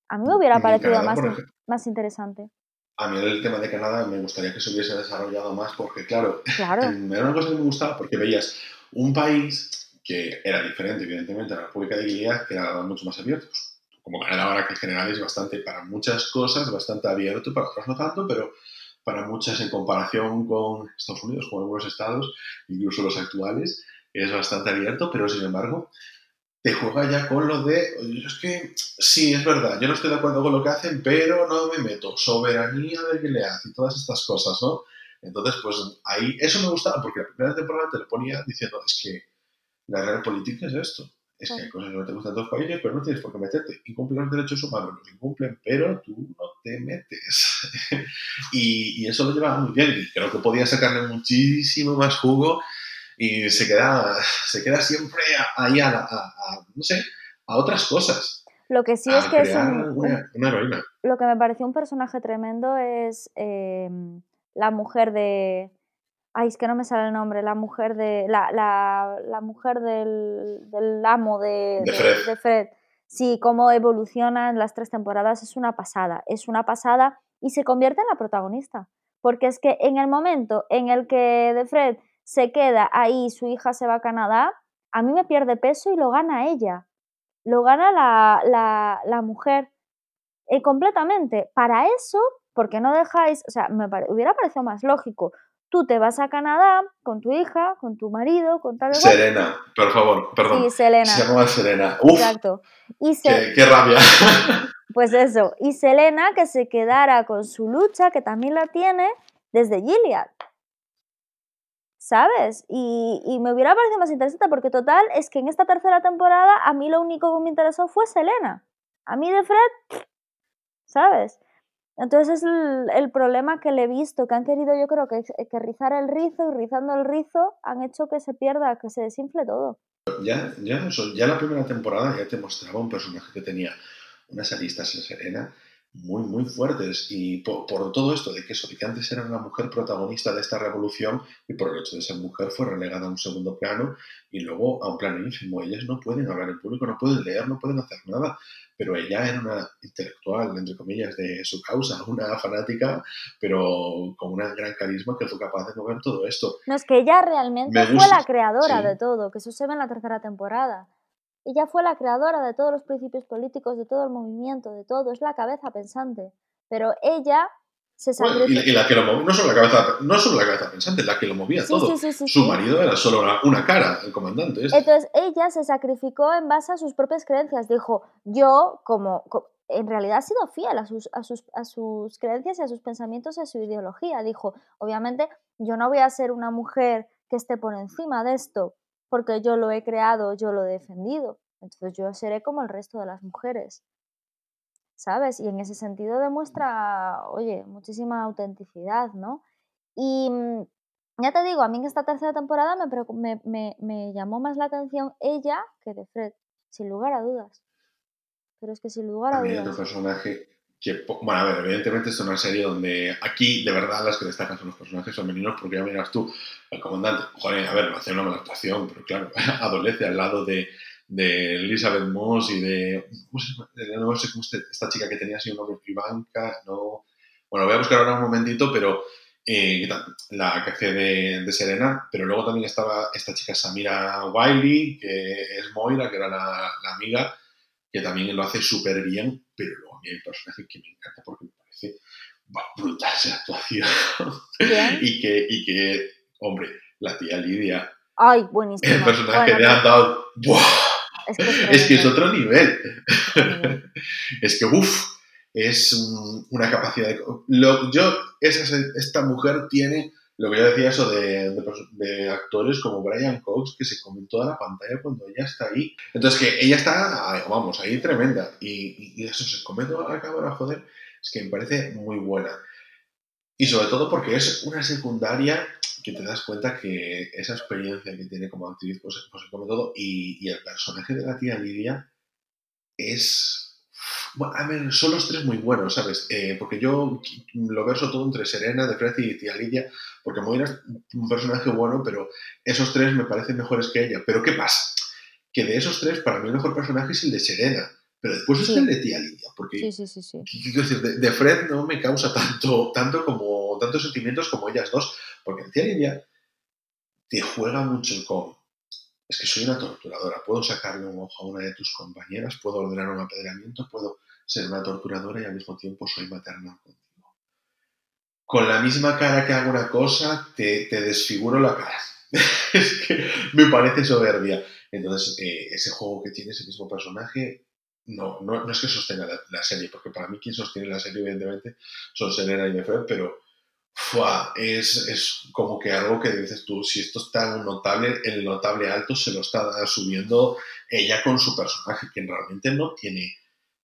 A mí me hubiera parecido más, más interesante. A mí el tema de Canadá me gustaría que se hubiese desarrollado más porque, claro, claro. era una cosa que me gustaba porque veías un país que era diferente, evidentemente, a la República de Gilead, que era mucho más abierto. Pues, como Canadá ahora que en general es bastante, para muchas cosas, bastante abierto, para otras no tanto, pero para muchas en comparación con Estados Unidos, con algunos estados, incluso los actuales, es bastante abierto, pero sin embargo te juega ya con lo de, es que sí, es verdad, yo no estoy de acuerdo con lo que hacen, pero no me meto, soberanía de que le hace y todas estas cosas, ¿no? Entonces, pues ahí, eso me gustaba, porque la primera temporada te lo ponía diciendo, es que la real política es esto, es que hay cosas que no te gustan dos países, pero no tienes por qué meterte. Incumplen los derechos humanos, los incumplen, pero tú no te metes. y, eso lo lleva muy bien. Y creo que podía sacarle muchísimo más jugo y se queda, se queda siempre ahí a, a, no sé, a otras cosas. Lo que sí es que es un, una, heroína. Lo que me pareció un personaje tremendo es eh, la mujer de, Ay, es que no me sale el nombre. La mujer de. La, la, la mujer del, del, amo de, de, Fred. Sí, cómo evoluciona en las tres temporadas es una pasada. Es una pasada y se convierte en la protagonista. Porque es que en el momento en el que de Fred se queda ahí, su hija se va a Canadá, a mí me pierde peso y lo gana ella. Lo gana la, la, la mujer eh, completamente. Para eso, porque no dejáis, o sea, me hubiera parecido más lógico Tú te vas a Canadá con tu hija, con tu marido, con tal. Serena, por favor, perdón. Sí, Selena. Se llama Serena. Uf, Exacto. Y qué, rabia. Pues eso. Y Selena que se quedara con su lucha, que también la tiene, desde Gilead. ¿Sabes? Y, y, me hubiera parecido más interesante porque total es que en esta tercera temporada a mí lo único que me interesó fue Selena. A mí de Fred, ¿sabes? Entonces es el, problema que le he visto, que han querido yo creo que, que rizar el rizo y rizando el rizo han hecho que se pierda, que se desinfle todo. Ya, ya, ya la primera temporada ya te mostraba un personaje que tenía unas aristas en Serena muy, muy fuertes. Y por, todo esto de que eso, de que antes era una mujer protagonista de esta revolución y por el hecho de ser mujer fue relegada a un segundo plano y luego a un plano ínfimo. Ellas no pueden hablar en público, no pueden leer, no pueden hacer nada. Pero ella era una intelectual, entre comillas, de su causa, una fanática, pero con un gran carisma que fue capaz de mover todo esto. No, es que ella realmente fue la creadora de todo, que eso se ve en la tercera temporada. Ella fue la creadora de todos los principios políticos, de todo el movimiento, de todo, es la cabeza pensante. Pero ella se sacrificó. y, la que lo movía, no solo la cabeza, no solo la cabeza pensante, la que lo movía todo. Su marido era solo una, cara, el comandante. Este. Entonces ella se sacrificó en base a sus propias creencias. Dijo, yo como, en realidad ha sido fiel a sus, a, sus, a sus creencias y a sus pensamientos y a su ideología. Dijo, obviamente yo no voy a ser una mujer que esté por encima de esto, porque yo lo he creado, yo lo he defendido. Entonces yo seré como el resto de las mujeres. ¿Sabes? Y en ese sentido demuestra, oye, muchísima autenticidad, ¿no? Y mm, ya te digo, a mí en esta tercera temporada me, me, me, llamó más la atención ella que de Fred, sin lugar a dudas. Pero es que sin lugar a, dudas. Otro personaje que, bueno, a ver, evidentemente es una serie donde aquí de verdad las que destacan son los personajes femeninos, porque ya miras tú, el comandante, joder, a ver, hace una mala actuación, pero claro, adolece al lado de, de Elizabeth Moss y de, no sé cómo esta chica que tenía así un nombre, Ivanka, no, bueno, voy a buscar ahora un momentito, pero eh, la que hace de, de, Serena, pero luego también estaba esta chica Samira Wiley, que es Moira, que era la, la amiga, que también lo hace súper bien, pero mí hay personaje que me encanta porque me parece brutal esa actuación. y, que, y que, hombre, la tía Lidia. Ay, buenísimo. El personaje de Andal. Es que es, otro nivel. es que, uff, es una capacidad de... yo, esa, esta mujer tiene lo que yo decía eso de, de, actores como Brian Cox, que se come toda la pantalla cuando ella está ahí. Entonces, que ella está, vamos, ahí tremenda. Y, eso se come toda la cámara, joder, es que me parece muy buena. Y sobre todo porque es una secundaria que te das cuenta que esa experiencia que tiene como actriz, pues, pues se come todo. Y, y el personaje de la tía Lidia es bueno, a ver, son los tres muy buenos, ¿sabes? Eh, porque yo lo verso todo entre Serena, De Fred y Tía Lidia, porque Moira es un personaje bueno, pero esos tres me parecen mejores que ella. Pero ¿qué pasa? Que de esos tres, para mí el mejor personaje es el de Serena, pero después es el de Tía Lidia, porque sí, sí, sí, decir, de, Fred no me causa tanto, tanto como, tantos sentimientos como ellas dos, porque Tía Lidia te juega mucho con es que soy una torturadora, puedo sacarle un ojo a una de tus compañeras, puedo ordenar un apedreamiento, puedo ser una torturadora y al mismo tiempo soy maternal contigo. Con la misma cara que hago una cosa, te, desfiguro la cara. es que me parece soberbia. Entonces, eh, ese juego que tiene ese mismo personaje, no, no, es que sostenga la, serie, porque para mí quien sostiene la serie, evidentemente, son Selena y Nefer, pero es, es, como que algo que dices tú, si esto está en notable, el notable alto se lo está subiendo ella con su personaje, que realmente no tiene,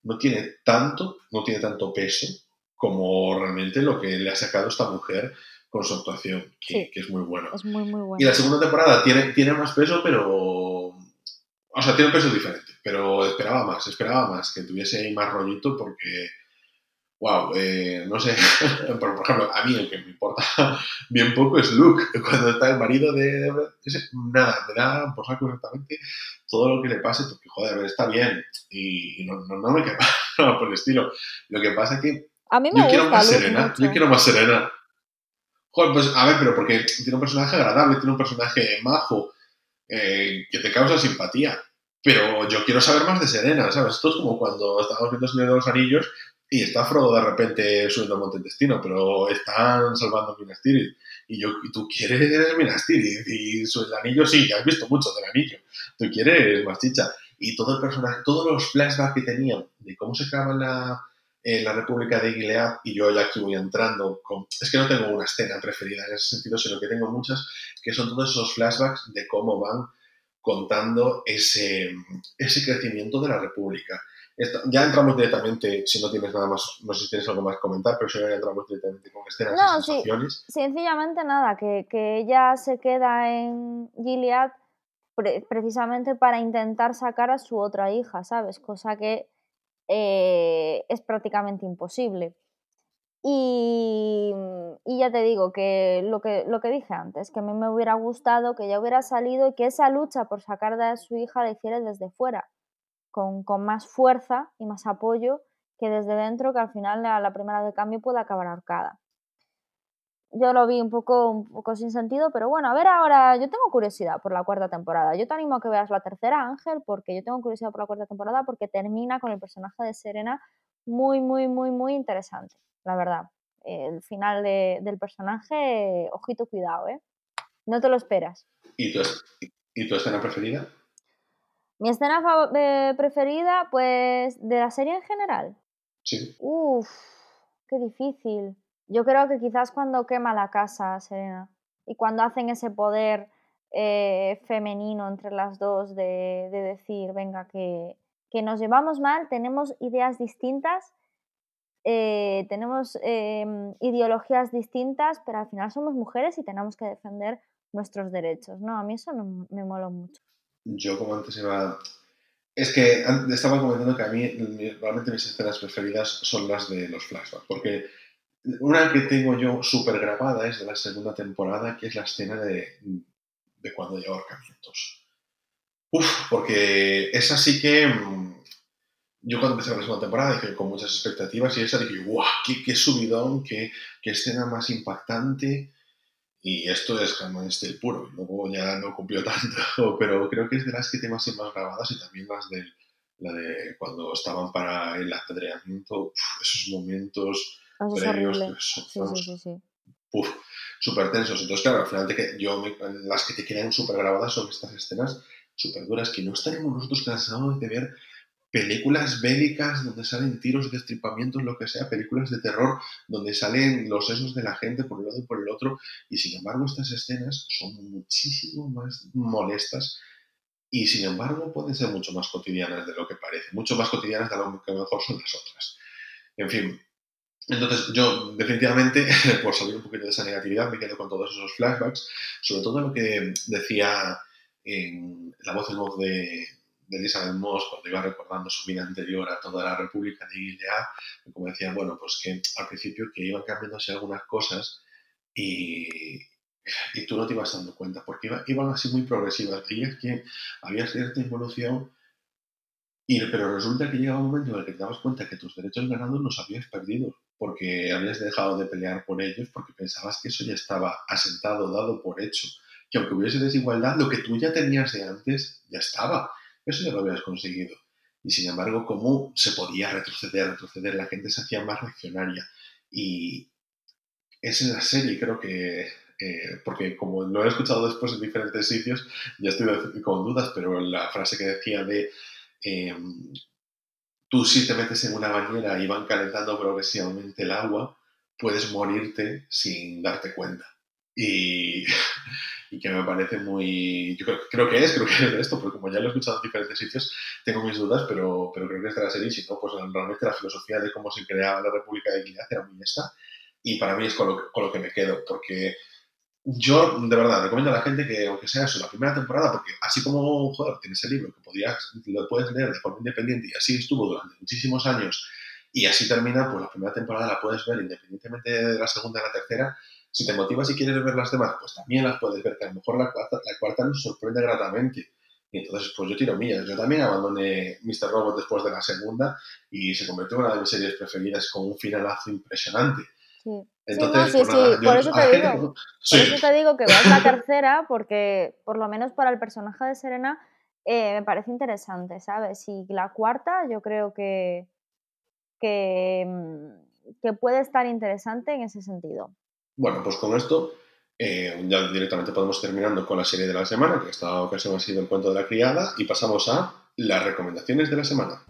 no tiene tanto, no tiene tanto peso como realmente lo que le ha sacado esta mujer con su actuación, que, es muy bueno. Es muy, muy bueno. Y la segunda temporada tiene, tiene más peso, pero... O sea, tiene un peso diferente, pero esperaba más, esperaba más, que tuviese ahí más rollito porque wow, eh, no sé, por, ejemplo, a mí el que me importa bien poco es Luke, cuando está el marido de... nada, me da por saco exactamente todo lo que le pase, porque joder, está bien y, no, no, me queda nada por el estilo. Lo que pasa es que a mí me yo quiero más serena, yo quiero más serena. Joder, pues a ver, pero porque tiene un personaje agradable, tiene un personaje majo, eh, que te causa simpatía. Pero yo quiero saber más de Serena, ¿sabes? Esto es como cuando estábamos viendo Señor de los Anillos y está Frodo de repente subiendo al Monte Destino, pero están salvando Minas Tirith. Y, yo, tú quieres Minas Tirith, y el anillo sí, ya has visto mucho del anillo. Tú quieres más chicha. Y todo el personaje, todos los flashbacks que tenían de cómo se creaba la, en la República de Gilead y yo ya aquí voy entrando con... Es que no tengo una escena preferida en ese sentido, sino que tengo muchas que son todos esos flashbacks de cómo van contando ese, ese crecimiento de la República. Ya entramos directamente, si no tienes nada más, no sé si tienes algo más que comentar, pero si no, ya entramos directamente con escenas no, y sensaciones. Sí, sencillamente nada, que, que ella se queda en Gilead precisamente para intentar sacar a su otra hija, ¿sabes? Cosa que eh, es prácticamente imposible. Y, y, ya te digo que lo, que lo que dije antes, que a mí me hubiera gustado que ella hubiera salido y que esa lucha por sacar a su hija la hiciera desde fuera, con, más fuerza y más apoyo que desde dentro, que al final la, primera de cambio pueda acabar ahorcada yo lo vi un poco, un poco sin sentido, pero bueno, a ver ahora, yo tengo curiosidad por la cuarta temporada. Yo te animo a que veas la tercera, Ángel, porque yo tengo curiosidad por la cuarta temporada, porque termina con el personaje de Serena muy, muy, muy, muy interesante, la verdad. El final del personaje, ojito, cuidado, ¿eh? No te lo esperas. ¿Y tu, ¿y tu escena preferida? Mi escena eh, preferida, pues, de la serie en general. Sí. Uf, qué difícil. Yo creo que quizás cuando quema la casa, Serena, y cuando hacen ese poder eh, femenino entre las dos de, decir, venga, que, nos llevamos mal, tenemos ideas distintas, eh, tenemos em, ideologías distintas, pero al final somos mujeres y tenemos que defender nuestros derechos, ¿no? A mí eso me mola mucho. Yo como antes iba... Es que estaba comentando que a mí realmente mis escenas preferidas son las de los flashbacks, porque una que tengo yo súper grabada es de la segunda temporada, que es la escena de, de cuando hay ahorcamientos. Uf, porque es así que mm, yo cuando empecé la segunda temporada dije con muchas expectativas y esa dije, ¡guau! Qué, qué, subidón! Qué, qué, escena más impactante! Y esto es Tale puro. Luego ya no cumplió tanto, pero creo que es de las que tengo así más grabadas y también las de, la de cuando estaban para el apedreamiento. esos momentos eso es horrible. Sí, sí, sí, Uf, súper tensos. Entonces, claro, al final que yo las que te quedan súper grabadas son estas escenas súper duras que no estaremos nosotros cansados de ver películas bélicas donde salen tiros, destripamientos, lo que sea, películas de terror donde salen los sesos de la gente por un lado y por el otro, y sin embargo estas escenas son muchísimo más molestas y sin embargo pueden ser mucho más cotidianas de lo que parece, mucho más cotidianas de lo que mejor son las otras. En fin, entonces, yo definitivamente, por salir un poquito de esa negatividad, me quedo con todos esos flashbacks, sobre todo lo que decía la voz en voz de, de Elizabeth Moss cuando iba recordando su vida anterior a toda la República de Gilead, como decía, bueno, pues que al principio que iban cambiándose algunas cosas y, y tú no te ibas dando cuenta, porque iban así muy progresivas. Y que había cierta evolución y, pero resulta que llegaba un momento en el que te dabas cuenta que tus derechos ganados los habías perdido, porque habías dejado de pelear por ellos, porque pensabas que eso ya estaba asentado, dado por hecho, que aunque hubiese desigualdad, lo que tú ya tenías de antes ya estaba, eso ya lo habías conseguido. Y sin embargo, ¿cómo se podía retroceder, retroceder? La gente se hacía más reaccionaria. Y es en la serie, creo que, eh, porque como lo he escuchado después en diferentes sitios, ya estoy con dudas, pero la frase que decía de Em, tú si te metes en una bañera y van calentando progresivamente el agua, puedes morirte sin darte cuenta. Y, y que me parece muy... Yo creo, que es, creo que es de esto, porque como ya lo he escuchado en diferentes sitios, tengo mis dudas, pero, pero creo que es de la serie, si no, pues realmente la filosofía de cómo se creaba la República de Gilead era muy esta, y para mí es con lo, con lo que me quedo, porque yo, de verdad, recomiendo a la gente que, aunque sea eso, la primera temporada, porque así como, joder, tienes el libro que podrías, lo puedes leer de forma independiente y así estuvo durante muchísimos años y así termina, pues la primera temporada la puedes ver independientemente de la segunda y la tercera. Si te motivas y quieres ver las demás, pues también las puedes ver, que a lo mejor la cuarta, la cuarta nos sorprende gratamente. Y entonces, pues yo tiro millas. Yo también abandoné Mr. Robot después de la segunda y se convirtió en una de mis series preferidas con un finalazo impresionante. Entonces, sí, sí, por eso te digo, por eso te digo que veas la tercera, porque por lo menos para el personaje de Serena eh, me parece interesante, ¿sabes? Y la cuarta yo creo que, que, mm, que, puede estar interesante en ese sentido. Bueno, pues con esto eh, ya directamente podemos terminando con la serie de la semana, que esta ocasión ha sido el cuento de la criada, y pasamos a las recomendaciones de la semana.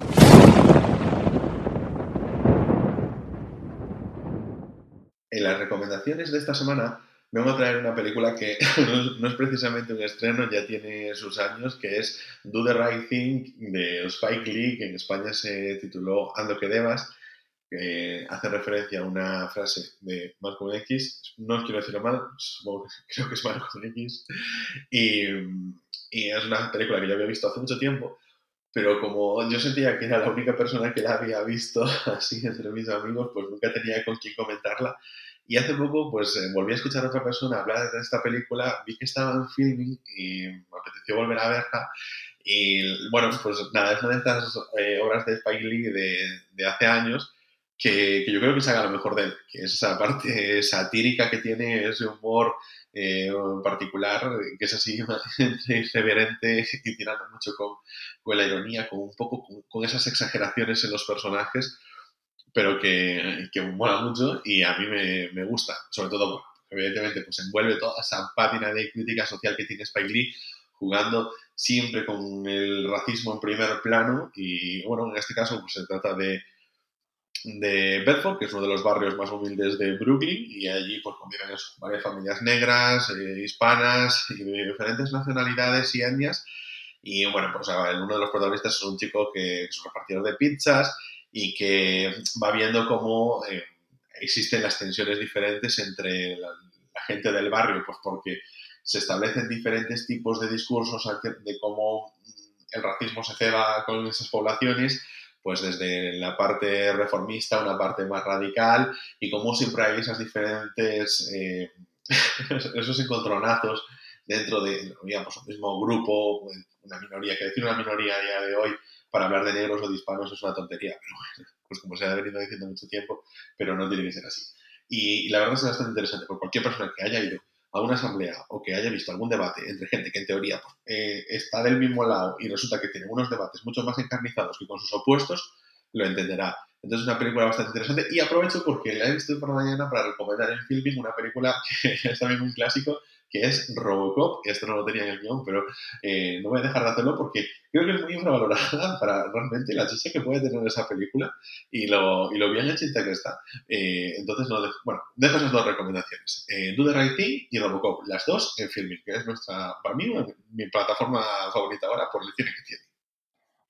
en las recomendaciones de esta semana me voy a traer una película que no es precisamente un estreno, ya tiene sus años, que es Do the Right Thing de Spike Lee, que en España se tituló Ando que debas, que hace referencia a una frase de Malcolm X, no quiero decirlo mal, creo que es Malcolm X, y, y es una película que yo había visto hace mucho tiempo, pero como yo sentía que era la única persona que la había visto así entre mis amigos, pues nunca tenía con quién comentarla. Y hace poco, pues eh, volví a escuchar a otra persona hablar de esta película, vi que estaba en filming y me apeteció volver a verla. Y bueno, pues nada, es una de estas eh, obras de Spike Lee de, de hace años que, que, yo creo que saca lo mejor de él, que es esa parte satírica que tiene, ese humor eh, particular, que es así irreverente y tirando mucho con, con, la ironía, con un poco con, esas exageraciones en los personajes, pero que, que mola mucho y a mí me, me gusta, sobre todo, evidentemente, pues envuelve toda esa pátina de crítica social que tiene Spike Lee, jugando siempre con el racismo en primer plano y, bueno, en este caso pues se trata de de Bedford, que es uno de los barrios más humildes de Brooklyn, y allí pues conviven varias familias negras, eh, hispanas y de diferentes nacionalidades y etnias. Y bueno, pues uno de los protagonistas es un chico que es un repartidor de pizzas y que va viendo cómo eh, existen las tensiones diferentes entre la, gente del barrio, pues porque se establecen diferentes tipos de discursos de cómo el racismo se ceba con esas poblaciones pues desde la parte reformista, una parte más radical, y como siempre hay esas diferentes, eh, esos encontronazos dentro de, digamos, un mismo grupo, una minoría, que decir una minoría ya de hoy para hablar de negros o de hispanos es una tontería, pero bueno, pues como se ha venido diciendo mucho tiempo, pero no tiene que ser así. Y, la verdad es bastante interesante, porque cualquier persona que haya ido a una asamblea o que haya visto algún debate entre gente que en teoría pues, eh, está del mismo lado y resulta que tiene unos debates mucho más encarnizados que con sus opuestos, lo entenderá. Entonces es una película bastante interesante y aprovecho porque la he visto por la mañana para recomendar en Filming una película que es también un clásico que es Robocop, esto no lo tenía en el guion, pero eh, no voy a dejar de hacerlo porque creo que es muy infravalorada para realmente la chicha que puede tener esa película y lo, y lo bien hechita que está. Eh, entonces, no bueno, dejo esas dos recomendaciones. Eh, Do the Right Thing y Robocop, las dos en Filming, que es nuestra, para mí, mi plataforma favorita ahora por el cine que tiene.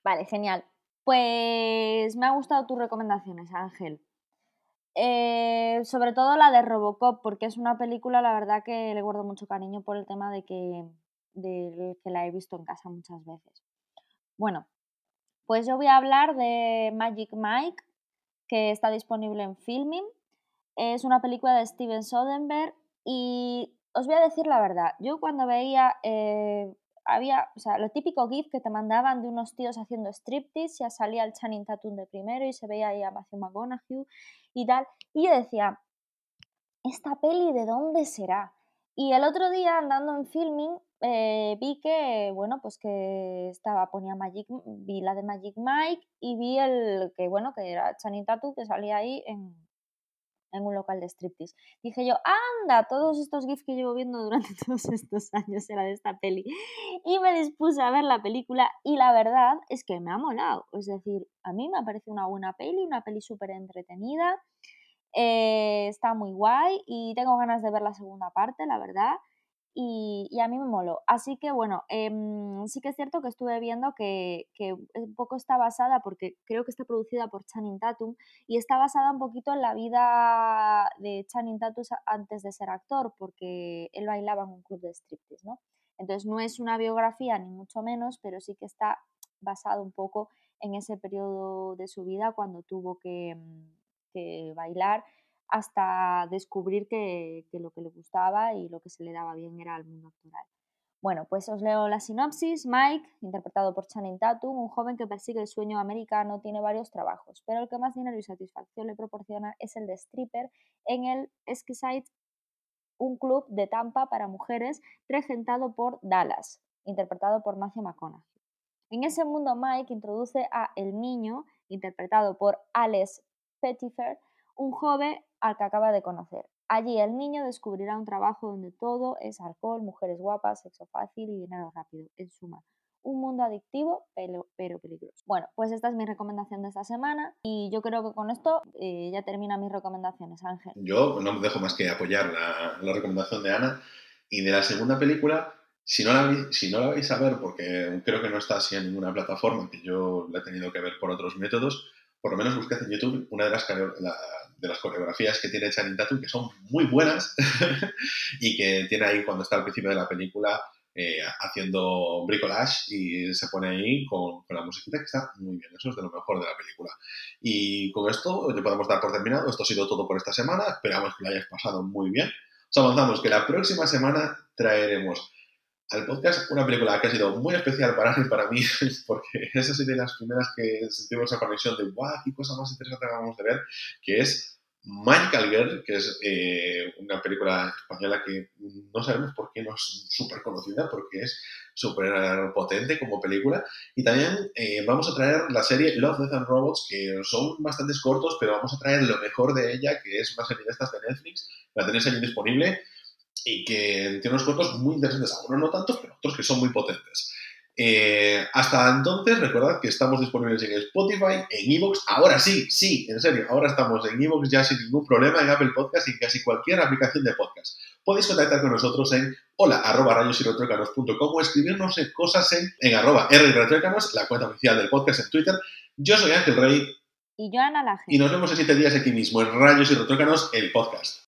Vale, genial. Pues me ha gustado tus recomendaciones, Ángel. Eh, sobre todo la de Robocop, porque es una película, la verdad, que le guardo mucho cariño por el tema de que, de que la he visto en casa muchas veces. Bueno, pues yo voy a hablar de Magic Mike, que está disponible en Filming. Es una película de Steven Soderbergh y os voy a decir la verdad, yo cuando veía eh, había, o sea, lo típico GIF que te mandaban de unos tíos haciendo striptease, ya salía el Channing Tatum de primero y se veía ahí a Matthew McConaughey y tal. Y yo decía, ¿esta peli de dónde será? Y el otro día andando en filming eh, vi que, bueno, pues que estaba, ponía Magic, vi la de Magic Mike y vi el que, bueno, que era Channing Tatum que salía ahí en, en un local de striptease. Dije yo, anda, todos estos GIFs que llevo viendo durante todos estos años era de esta peli. Y me dispuse a ver la película y la verdad es que me ha molado. Es decir, a mí me ha parecido una buena peli, una peli súper entretenida. Eh, está muy guay y tengo ganas de ver la segunda parte, la verdad y, a mí me moló. Así que bueno, em, sí que es cierto que estuve viendo que, un poco está basada, porque creo que está producida por Channing Tatum, y está basada un poquito en la vida de Channing Tatum antes de ser actor, porque él bailaba en un club de striptease, ¿no? Entonces no es una biografía ni mucho menos, pero sí que está basado un poco en ese periodo de su vida cuando tuvo que, que bailar hasta descubrir que, lo que le gustaba y lo que se le daba bien era el mundo actoral. Bueno, pues os leo la sinopsis. Mike, interpretado por Channing Tatum, un joven que persigue el sueño americano, tiene varios trabajos, pero el que más dinero y satisfacción le proporciona es el de stripper en el Esquisite, un club de Tampa para mujeres regentado por Dallas, interpretado por Matthew McConaughey. En ese mundo, Mike introduce a El Niño, interpretado por Alex Pettifer, un joven al que acaba de conocer. Allí el niño descubrirá un trabajo donde todo es alcohol, mujeres guapas, sexo fácil y dinero rápido, en suma. un mundo adictivo, pero, pero peligroso. Bueno, pues esta es mi recomendación de esta semana y yo creo que con esto eh, ya termina mis recomendaciones, Ángel. Yo no me dejo más que apoyar la, la recomendación de Ana y de la segunda película. Si no, la, si no la vais a ver, porque creo que no está así en ninguna plataforma, que yo la he tenido que ver por otros métodos, por lo menos buscad en YouTube una de las, la, de las coreografías que tiene Channing Tatum, que son muy buenas y que tiene ahí cuando está al principio de la película eh, haciendo bricolage y se pone ahí con, la musiquita que está muy bien. Eso es de lo mejor de la película. Y con esto le podemos dar por terminado. Esto ha sido todo por esta semana. Esperamos que lo hayáis pasado muy bien. Os avanzamos que la próxima semana traeremos al podcast una película que ha sido muy especial para mí, para mí porque esa es de las primeras que sentimos esa conexión de ¡guau! ¡Qué cosa más interesante acabamos de ver! Que es Magical Girl, que es eh, una película española que no sabemos por qué no es súper conocida, porque es súper potente como película. Y también eh, vamos a traer la serie Love, Death and Robots, que son bastantes cortos, pero vamos a traer lo mejor de ella, que es una serie de estas de Netflix, la tenéis ahí disponible, y que tiene unos cortos muy interesantes, algunos no tantos, pero otros que son muy potentes. Eh, hasta entonces, recordad que estamos disponibles en Spotify, en Evox. Ahora sí, sí, en serio, ahora estamos en Evox ya sin ningún problema, en Apple Podcast y en casi cualquier aplicación de podcast. Podéis contactar con nosotros en hola arroba o escribirnos en cosas en, en arroba la cuenta oficial del podcast en Twitter. Yo soy Ángel Rey. Y yo Ana Laje. Y nos vemos en siete días aquí mismo en Rayos y Retrócanos, el podcast.